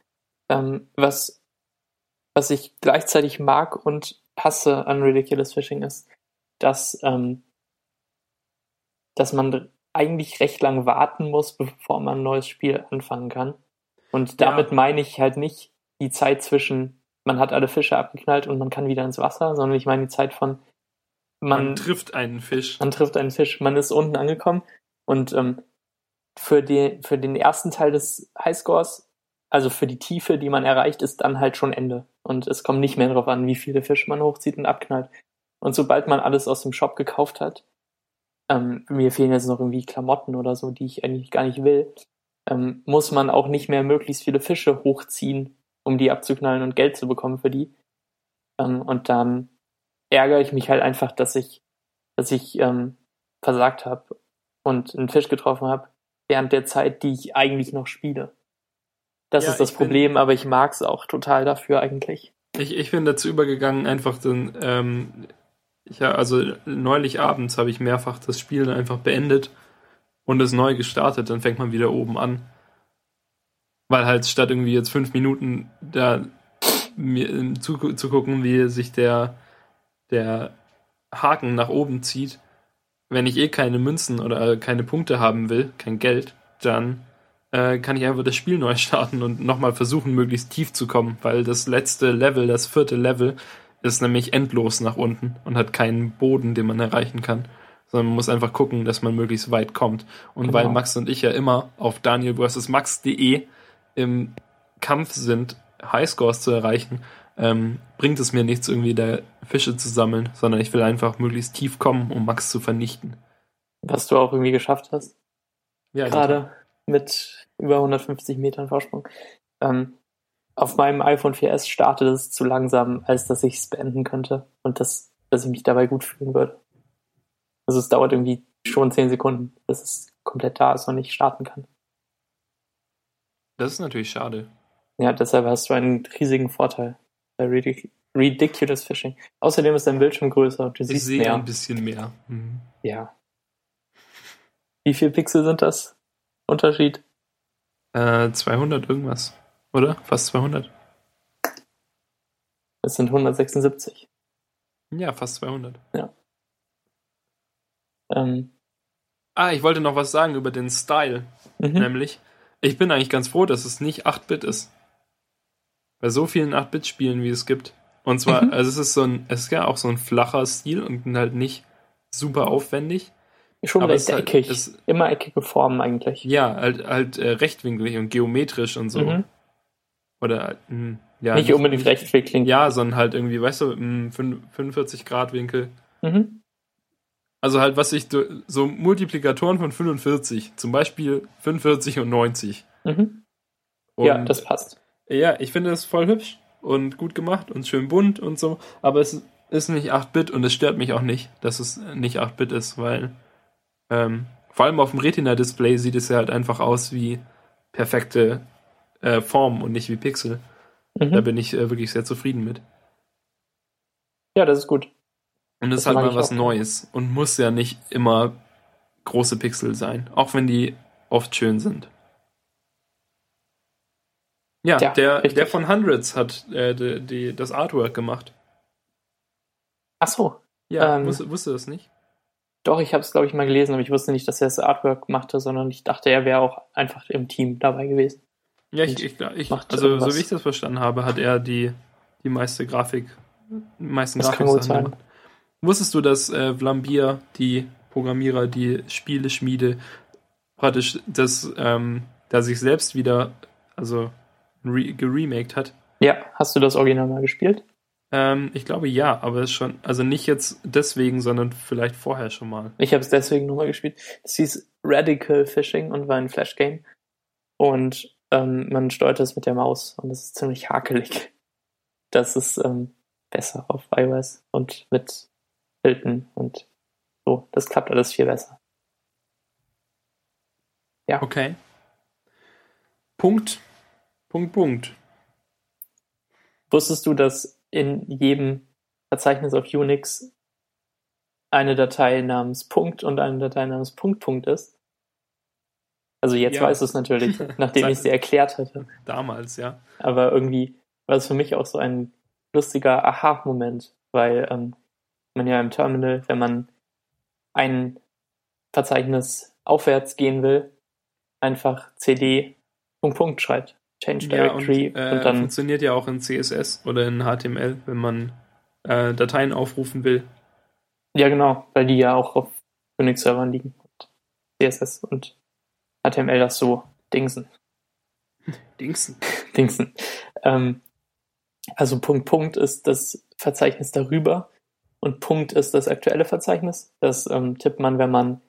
Ähm, was, was ich gleichzeitig mag und hasse an Ridiculous Fishing ist, dass, ähm, dass man eigentlich recht lang warten muss, bevor man ein neues Spiel anfangen kann. Und damit Ja. meine ich halt nicht die Zeit zwischen, man hat alle Fische abgeknallt und man kann wieder ins Wasser, sondern ich meine die Zeit von, Man, man, trifft einen Fisch. man trifft einen Fisch, man ist unten angekommen und ähm, für, den, für den ersten Teil des Highscores, also für die Tiefe, die man erreicht, ist dann halt schon Ende. Und es kommt nicht mehr darauf an, wie viele Fische man hochzieht und abknallt. Und sobald man alles aus dem Shop gekauft hat, ähm, mir fehlen jetzt noch irgendwie Klamotten oder so, die ich eigentlich gar nicht will, ähm, muss man auch nicht mehr möglichst viele Fische hochziehen, um die abzuknallen und Geld zu bekommen für die. Ähm, und dann ärgere ich mich halt einfach, dass ich, dass ich ähm, versagt habe und einen Fisch getroffen habe, während der Zeit, die ich eigentlich noch spiele. Das Ja, ist das ich bin- Problem, aber ich mag es auch total dafür eigentlich. Ich, ich bin dazu übergegangen, einfach den, ähm, ja, also neulich abends habe ich mehrfach das Spiel einfach beendet und es neu gestartet, dann fängt man wieder oben an. Weil halt statt irgendwie jetzt fünf Minuten da zu, zu gucken, wie sich der, der Haken nach oben zieht, wenn ich eh keine Münzen oder keine Punkte haben will, kein Geld, dann äh, kann ich einfach das Spiel neu (laughs) starten und nochmal versuchen, möglichst tief zu kommen, weil das letzte Level, das vierte Level, ist nämlich endlos nach unten und hat keinen Boden, den man erreichen kann. Sondern man muss einfach gucken, dass man möglichst weit kommt. Und genau. weil Max und ich ja immer auf Daniel vs. Max.de im Kampf sind, Highscores zu erreichen, ähm, bringt es mir nichts, irgendwie da Fische zu sammeln, sondern ich will einfach möglichst tief kommen, um Max zu vernichten. Was du auch irgendwie geschafft hast. Ja, gerade mit über 150 Metern Vorsprung. Ähm, auf meinem iPhone 4S startet es zu langsam, als dass ich es beenden könnte und das, dass ich mich dabei gut fühlen würde. Also es dauert irgendwie schon 10 Sekunden, bis es komplett da ist und ich starten kann. Das ist natürlich schade. Ja, deshalb hast du einen riesigen Vorteil bei Ridic Ridiculous Fishing. Außerdem ist dein Bildschirm größer und du siehst ich sehe ein bisschen mehr. Mhm. Ja. Wie viel Pixel sind das? Unterschied? Äh, 200 irgendwas. Oder? Fast 200. Es sind 176. Ja, fast 200. Ja. Ähm. Ah, ich wollte noch was sagen über den Style. Mhm. Nämlich, ich bin eigentlich ganz froh, dass es nicht 8-Bit ist. Bei so vielen 8-Bit-Spielen, wie es gibt. Und zwar, mhm. also es ist so ein, es ist ja auch so ein flacher Stil und halt nicht super aufwendig. Schon aber recht halt, eckig. Es, Immer eckige Formen eigentlich. Ja, halt, halt äh, rechtwinklig und geometrisch und so. Mhm. Oder mh, hm, ja. Nicht, nicht unbedingt rechtwinklig. Ja, sondern halt irgendwie, weißt du, im 45 Grad Winkel. Mhm. Also halt, was ich so Multiplikatoren von 45, zum Beispiel 45 und 90. Mhm. Und, ja, das passt. Ja, ich finde es voll hübsch und gut gemacht und schön bunt und so, aber es ist nicht 8-Bit und es stört mich auch nicht, dass es nicht 8-Bit ist, weil ähm, vor allem auf dem Retina-Display sieht es ja halt einfach aus wie perfekte äh, Form und nicht wie Pixel. Mhm. Da bin ich äh, wirklich sehr zufrieden mit. Ja, das ist gut. Und es ist halt mal was auch. Neues und muss ja nicht immer große Pixel sein, auch wenn die oft schön sind. Ja, ja der, der von Hundreds hat äh, die, die, das Artwork gemacht. Ach so. Ja, ähm, wusste, wusste das nicht? Doch, ich habe es, glaube ich, mal gelesen, aber ich wusste nicht, dass er das Artwork machte, sondern ich dachte, er wäre auch einfach im Team dabei gewesen. Ja, ich, ich, ich also irgendwas. so wie ich das verstanden habe, hat er die, die meiste Grafik, die meisten das Grafik sein. Wusstest du, dass äh, Vlambier, die Programmierer, die Spieleschmiede, praktisch das, ähm, da sich selbst wieder, also geremaked hat? Ja, hast du das Original mal gespielt? Ähm, ich glaube ja, aber es ist schon, also nicht jetzt deswegen, sondern vielleicht vorher schon mal. Ich habe es deswegen nochmal gespielt. Es hieß Radical Fishing und war ein Flash-Game. Und ähm, man steuert es mit der Maus und es ist ziemlich hakelig. Das ist ähm, besser auf iOS und mit Hilton und so. Das klappt alles viel besser. Ja. Okay. Punkt. Punkt, Punkt. Wusstest du, dass in jedem Verzeichnis auf Unix eine Datei namens Punkt und eine Datei namens Punkt Punkt ist? Also jetzt ja. weiß es natürlich, (laughs) nachdem ich dir erklärt hatte. Damals, ja. Aber irgendwie war es für mich auch so ein lustiger Aha-Moment, weil ähm, man ja im Terminal, wenn man ein Verzeichnis aufwärts gehen will, einfach cd Punkt Punkt schreibt. Change Directory. Ja, und, äh, und dann funktioniert ja auch in CSS oder in HTML, wenn man äh, Dateien aufrufen will. Ja, genau, weil die ja auch auf Unix-Servern liegen. Und CSS und HTML das so dingsen. (laughs) Dingsen. dingsen. Ähm, also Punkt Punkt ist das Verzeichnis darüber und Punkt ist das aktuelle Verzeichnis. Das ähm, tippt man, wenn man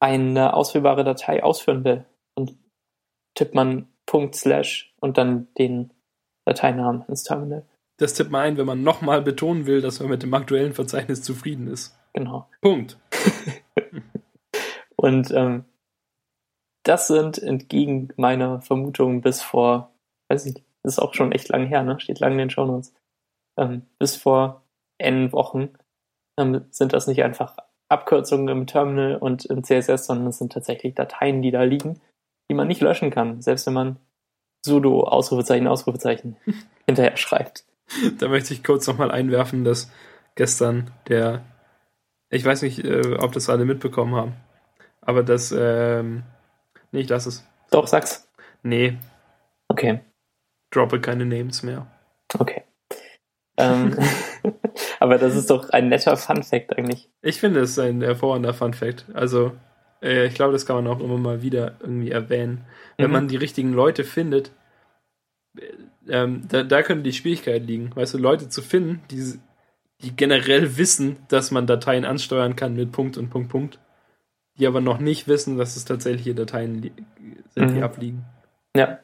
eine ausführbare Datei ausführen will. Und tippt man Punkt Slash und dann den Dateinamen ins Terminal. Das tippt man ein, wenn man nochmal betonen will, dass man mit dem aktuellen Verzeichnis zufrieden ist. Genau. Punkt. (laughs) und ähm, das sind entgegen meiner Vermutung bis vor, weiß ich, das ist auch schon echt lang her, ne? Steht lang in den Shownotes. Ähm, bis vor N Wochen ähm, sind das nicht einfach Abkürzungen im Terminal und im CSS, sondern es sind tatsächlich Dateien, die da liegen, die man nicht löschen kann, selbst wenn man Sudo, Ausrufezeichen, Ausrufezeichen (laughs) hinterher schreibt. Da möchte ich kurz nochmal einwerfen, dass gestern der, ich weiß nicht, äh, ob das alle mitbekommen haben, aber das, ähm, nee, ich lass es. Doch, sag's. Nee, Okay, droppe keine Names mehr. okay. ähm, (laughs) aber das ist doch ein netter Fun-Fact eigentlich. Ich finde es ein hervorragender Fun Fact. Also, äh, ich glaube, das kann man auch immer mal wieder irgendwie erwähnen. Wenn Mhm. man die richtigen Leute findet, äh, ähm, da, da könnte die Schwierigkeit liegen. Weißt du, Leute zu finden, die, die generell wissen, dass man Dateien ansteuern kann mit Punkt und Punkt, Punkt, die aber noch nicht wissen, dass es tatsächliche Dateien sind, die Mhm. abliegen. Ja,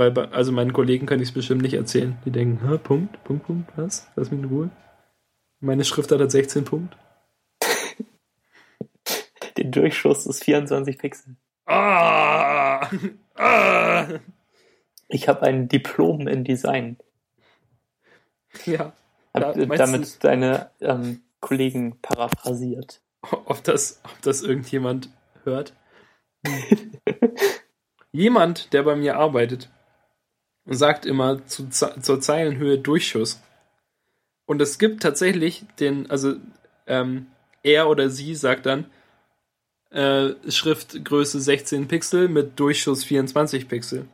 Weil, also meinen Kollegen kann ich es bestimmt nicht erzählen. Die denken, Hä, Punkt, Punkt, Punkt, was? Lass mich in Ruhe. Meine Schrift hat 16 Punkt. (laughs) der Durchschuss ist 24 Pixel. Ah! (laughs) ah! Ich habe ein Diplom in Design. Ja. Hab Ja, meinst damit deine ähm, Kollegen paraphrasiert. (laughs) Ob das, ob das irgendjemand hört? Jemand, der bei mir arbeitet, sagt immer zu, zur Zeilenhöhe Durchschuss. Und es gibt tatsächlich den, also ähm, er oder sie sagt dann äh, Schriftgröße 16 Pixel mit Durchschuss 24 Pixel.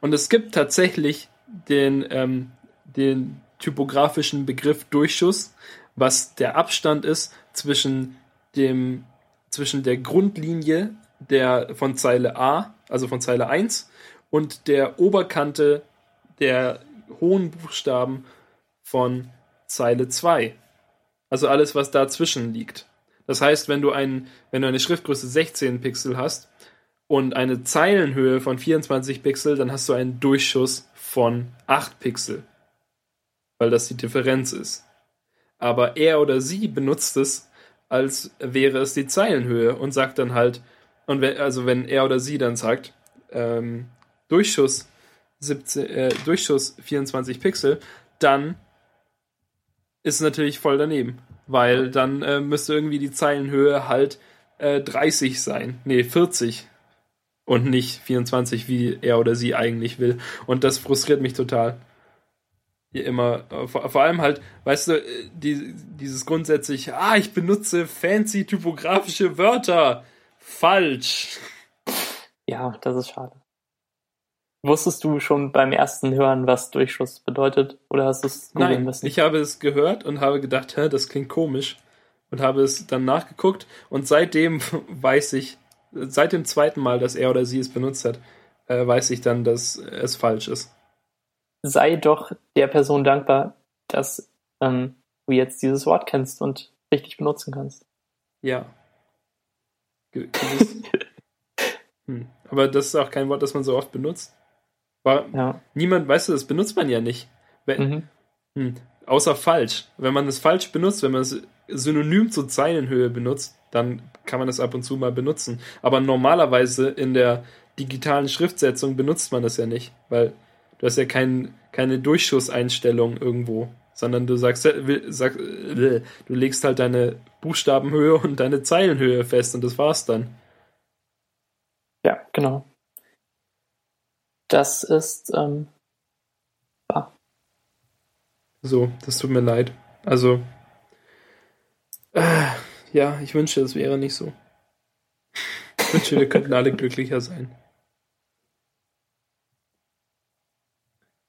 Und es gibt tatsächlich den, ähm, den typografischen Begriff Durchschuss, was der Abstand ist zwischen dem zwischen der Grundlinie der von Zeile A, also von Zeile 1 und der Oberkante der hohen Buchstaben von Zeile 2. Also alles, was dazwischen liegt. Das heißt, wenn du, ein, wenn du eine Schriftgröße 16 Pixel hast und eine Zeilenhöhe von 24 Pixel, dann hast du einen Durchschuss von 8 Pixel. Weil das die Differenz ist. Aber er oder sie benutzt es, als wäre es die Zeilenhöhe und sagt dann halt, und wenn, also wenn er oder sie dann sagt, ähm, Durchschuss, 17, äh, Durchschuss 24 Pixel, dann ist es natürlich voll daneben. Weil dann äh, müsste irgendwie die Zeilenhöhe halt äh, 30 sein. Nee, 40. Und nicht 24, wie er oder sie eigentlich will. Und das frustriert mich total. Hier immer, äh, vor, vor allem halt, weißt du, äh, die, dieses grundsätzlich, ah, ich benutze fancy typografische Wörter. Falsch. Ja, das ist schade. Wusstest du schon beim ersten Hören, was Durchschuss bedeutet? Oder hast du es Nein, müssen? ich habe es gehört und habe gedacht, hä, das klingt komisch. Und habe es dann nachgeguckt und seitdem (laughs) weiß ich, seit dem zweiten Mal, dass er oder sie es benutzt hat, äh, weiß ich dann, dass es falsch ist. Sei doch der Person dankbar, dass ähm, du jetzt dieses Wort kennst und richtig benutzen kannst. Ja. Ge (laughs) hm. Aber das ist auch kein Wort, das man so oft benutzt. War, Ja. niemand, weißt du, das benutzt man ja nicht. Wenn, Mhm. hm. Außer falsch. Wenn man es falsch benutzt, wenn man es synonym zur Zeilenhöhe benutzt, dann kann man es ab und zu mal benutzen. Aber normalerweise in der digitalen Schriftsetzung benutzt man das ja nicht, weil du hast ja kein, keine Durchschusseinstellung irgendwo, sondern du sagst, äh, sag, äh, du legst halt deine Buchstabenhöhe und deine Zeilenhöhe fest und das war's dann. Ja, genau. Das ist, ähm, So, das tut mir leid. Also, äh, ja, ich wünsche, es wäre nicht so. Ich wünsche, wir könnten alle glücklicher sein.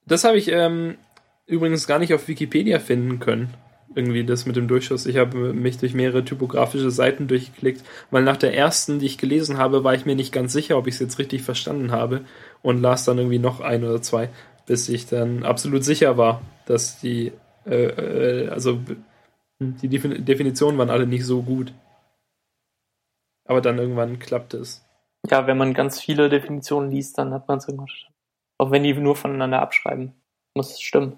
Das habe ich ähm, übrigens gar nicht auf Wikipedia finden können. Irgendwie das mit dem Durchschuss. Ich habe mich durch mehrere typografische Seiten durchgeklickt, weil nach der ersten, die ich gelesen habe, war ich mir nicht ganz sicher, ob ich es jetzt richtig verstanden habe und las dann irgendwie noch ein oder zwei, bis ich dann absolut sicher war, dass die, äh, äh, also die Defin Definitionen waren alle nicht so gut. Aber dann irgendwann klappte es. ja, wenn man ganz viele Definitionen liest, dann hat man es irgendwann verstanden. Auch wenn die nur voneinander abschreiben. Muss es stimmen.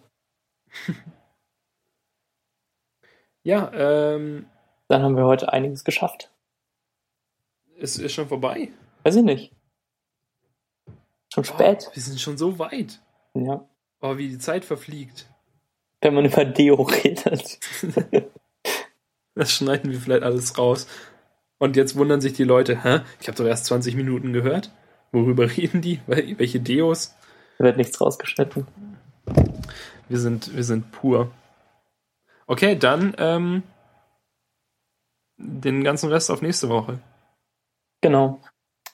(laughs) Ja, ähm, Dann haben wir heute einiges geschafft. es ist schon vorbei. Weiß ich nicht. Schon spät. Oh, wir sind schon so weit. Ja. Oh, wie die Zeit verfliegt. Wenn man über Deo (laughs) redet. (laughs) Das schneiden wir vielleicht alles raus. Und jetzt wundern sich die Leute, hä? Ich habe doch erst 20 Minuten gehört. Worüber (laughs) reden die? Wel- Welche Deos? Da wird nichts rausgeschnitten. Wir sind, wir sind pur. Okay, dann ähm, den ganzen Rest auf nächste Woche. Genau.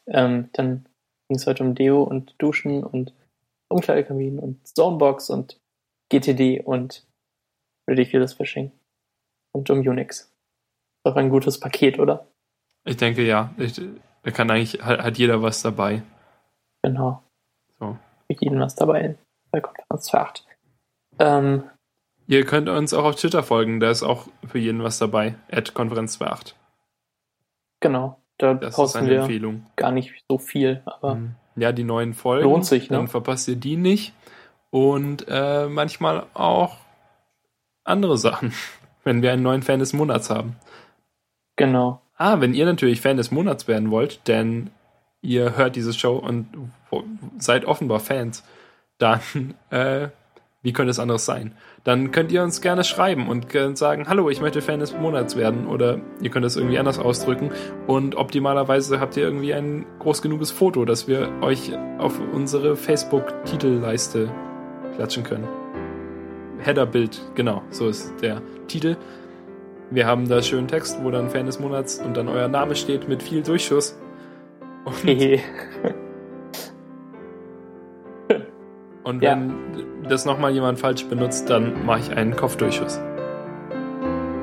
Ähm, dann ging es heute um Deo und Duschen und Umkleidekamin und Zonebox und GTD und Ridiculous Fishing und um Unix. Doch ein gutes Paket, oder? Ich denke ja. Ich, da kann eigentlich, hat, hat jeder was dabei. Genau. So. Für jeden was dabei bei Konferenz 2.8. Ähm, Ihr könnt uns auch auf Twitter folgen, da ist auch für jeden was dabei. At Konferenz 28. genau. Da Das ist posten eine wir Empfehlung. gar nicht so viel, aber Mhm. Ja, die neuen Folgen. Lohnt sich, ne? Dann verpasst ihr die nicht. Und äh, manchmal auch andere Sachen, (laughs) wenn wir einen neuen Fan des Monats haben. genau. Ah, wenn ihr natürlich Fan des Monats werden wollt, denn ihr hört diese Show und seid offenbar Fans, (laughs) dann, äh, wie könnte es anderes sein? Dann könnt ihr uns gerne schreiben und sagen, hallo, ich möchte Fan des Monats werden oder ihr könnt es irgendwie anders ausdrücken und optimalerweise habt ihr irgendwie ein groß genuges Foto, dass wir euch auf unsere Facebook-Titelleiste klatschen können. Header-Bild, genau, so ist der Titel. Wir haben da schönen Text, wo dann Fan des Monats und dann euer Name steht mit viel Durchschuss. Und, (laughs) Und Ja. wenn das nochmal jemand falsch benutzt, dann mache ich einen Kopfdurchschuss.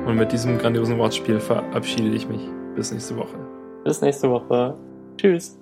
Und mit diesem grandiosen Wortspiel verabschiede ich mich. Bis nächste Woche. Bis nächste Woche. Tschüss.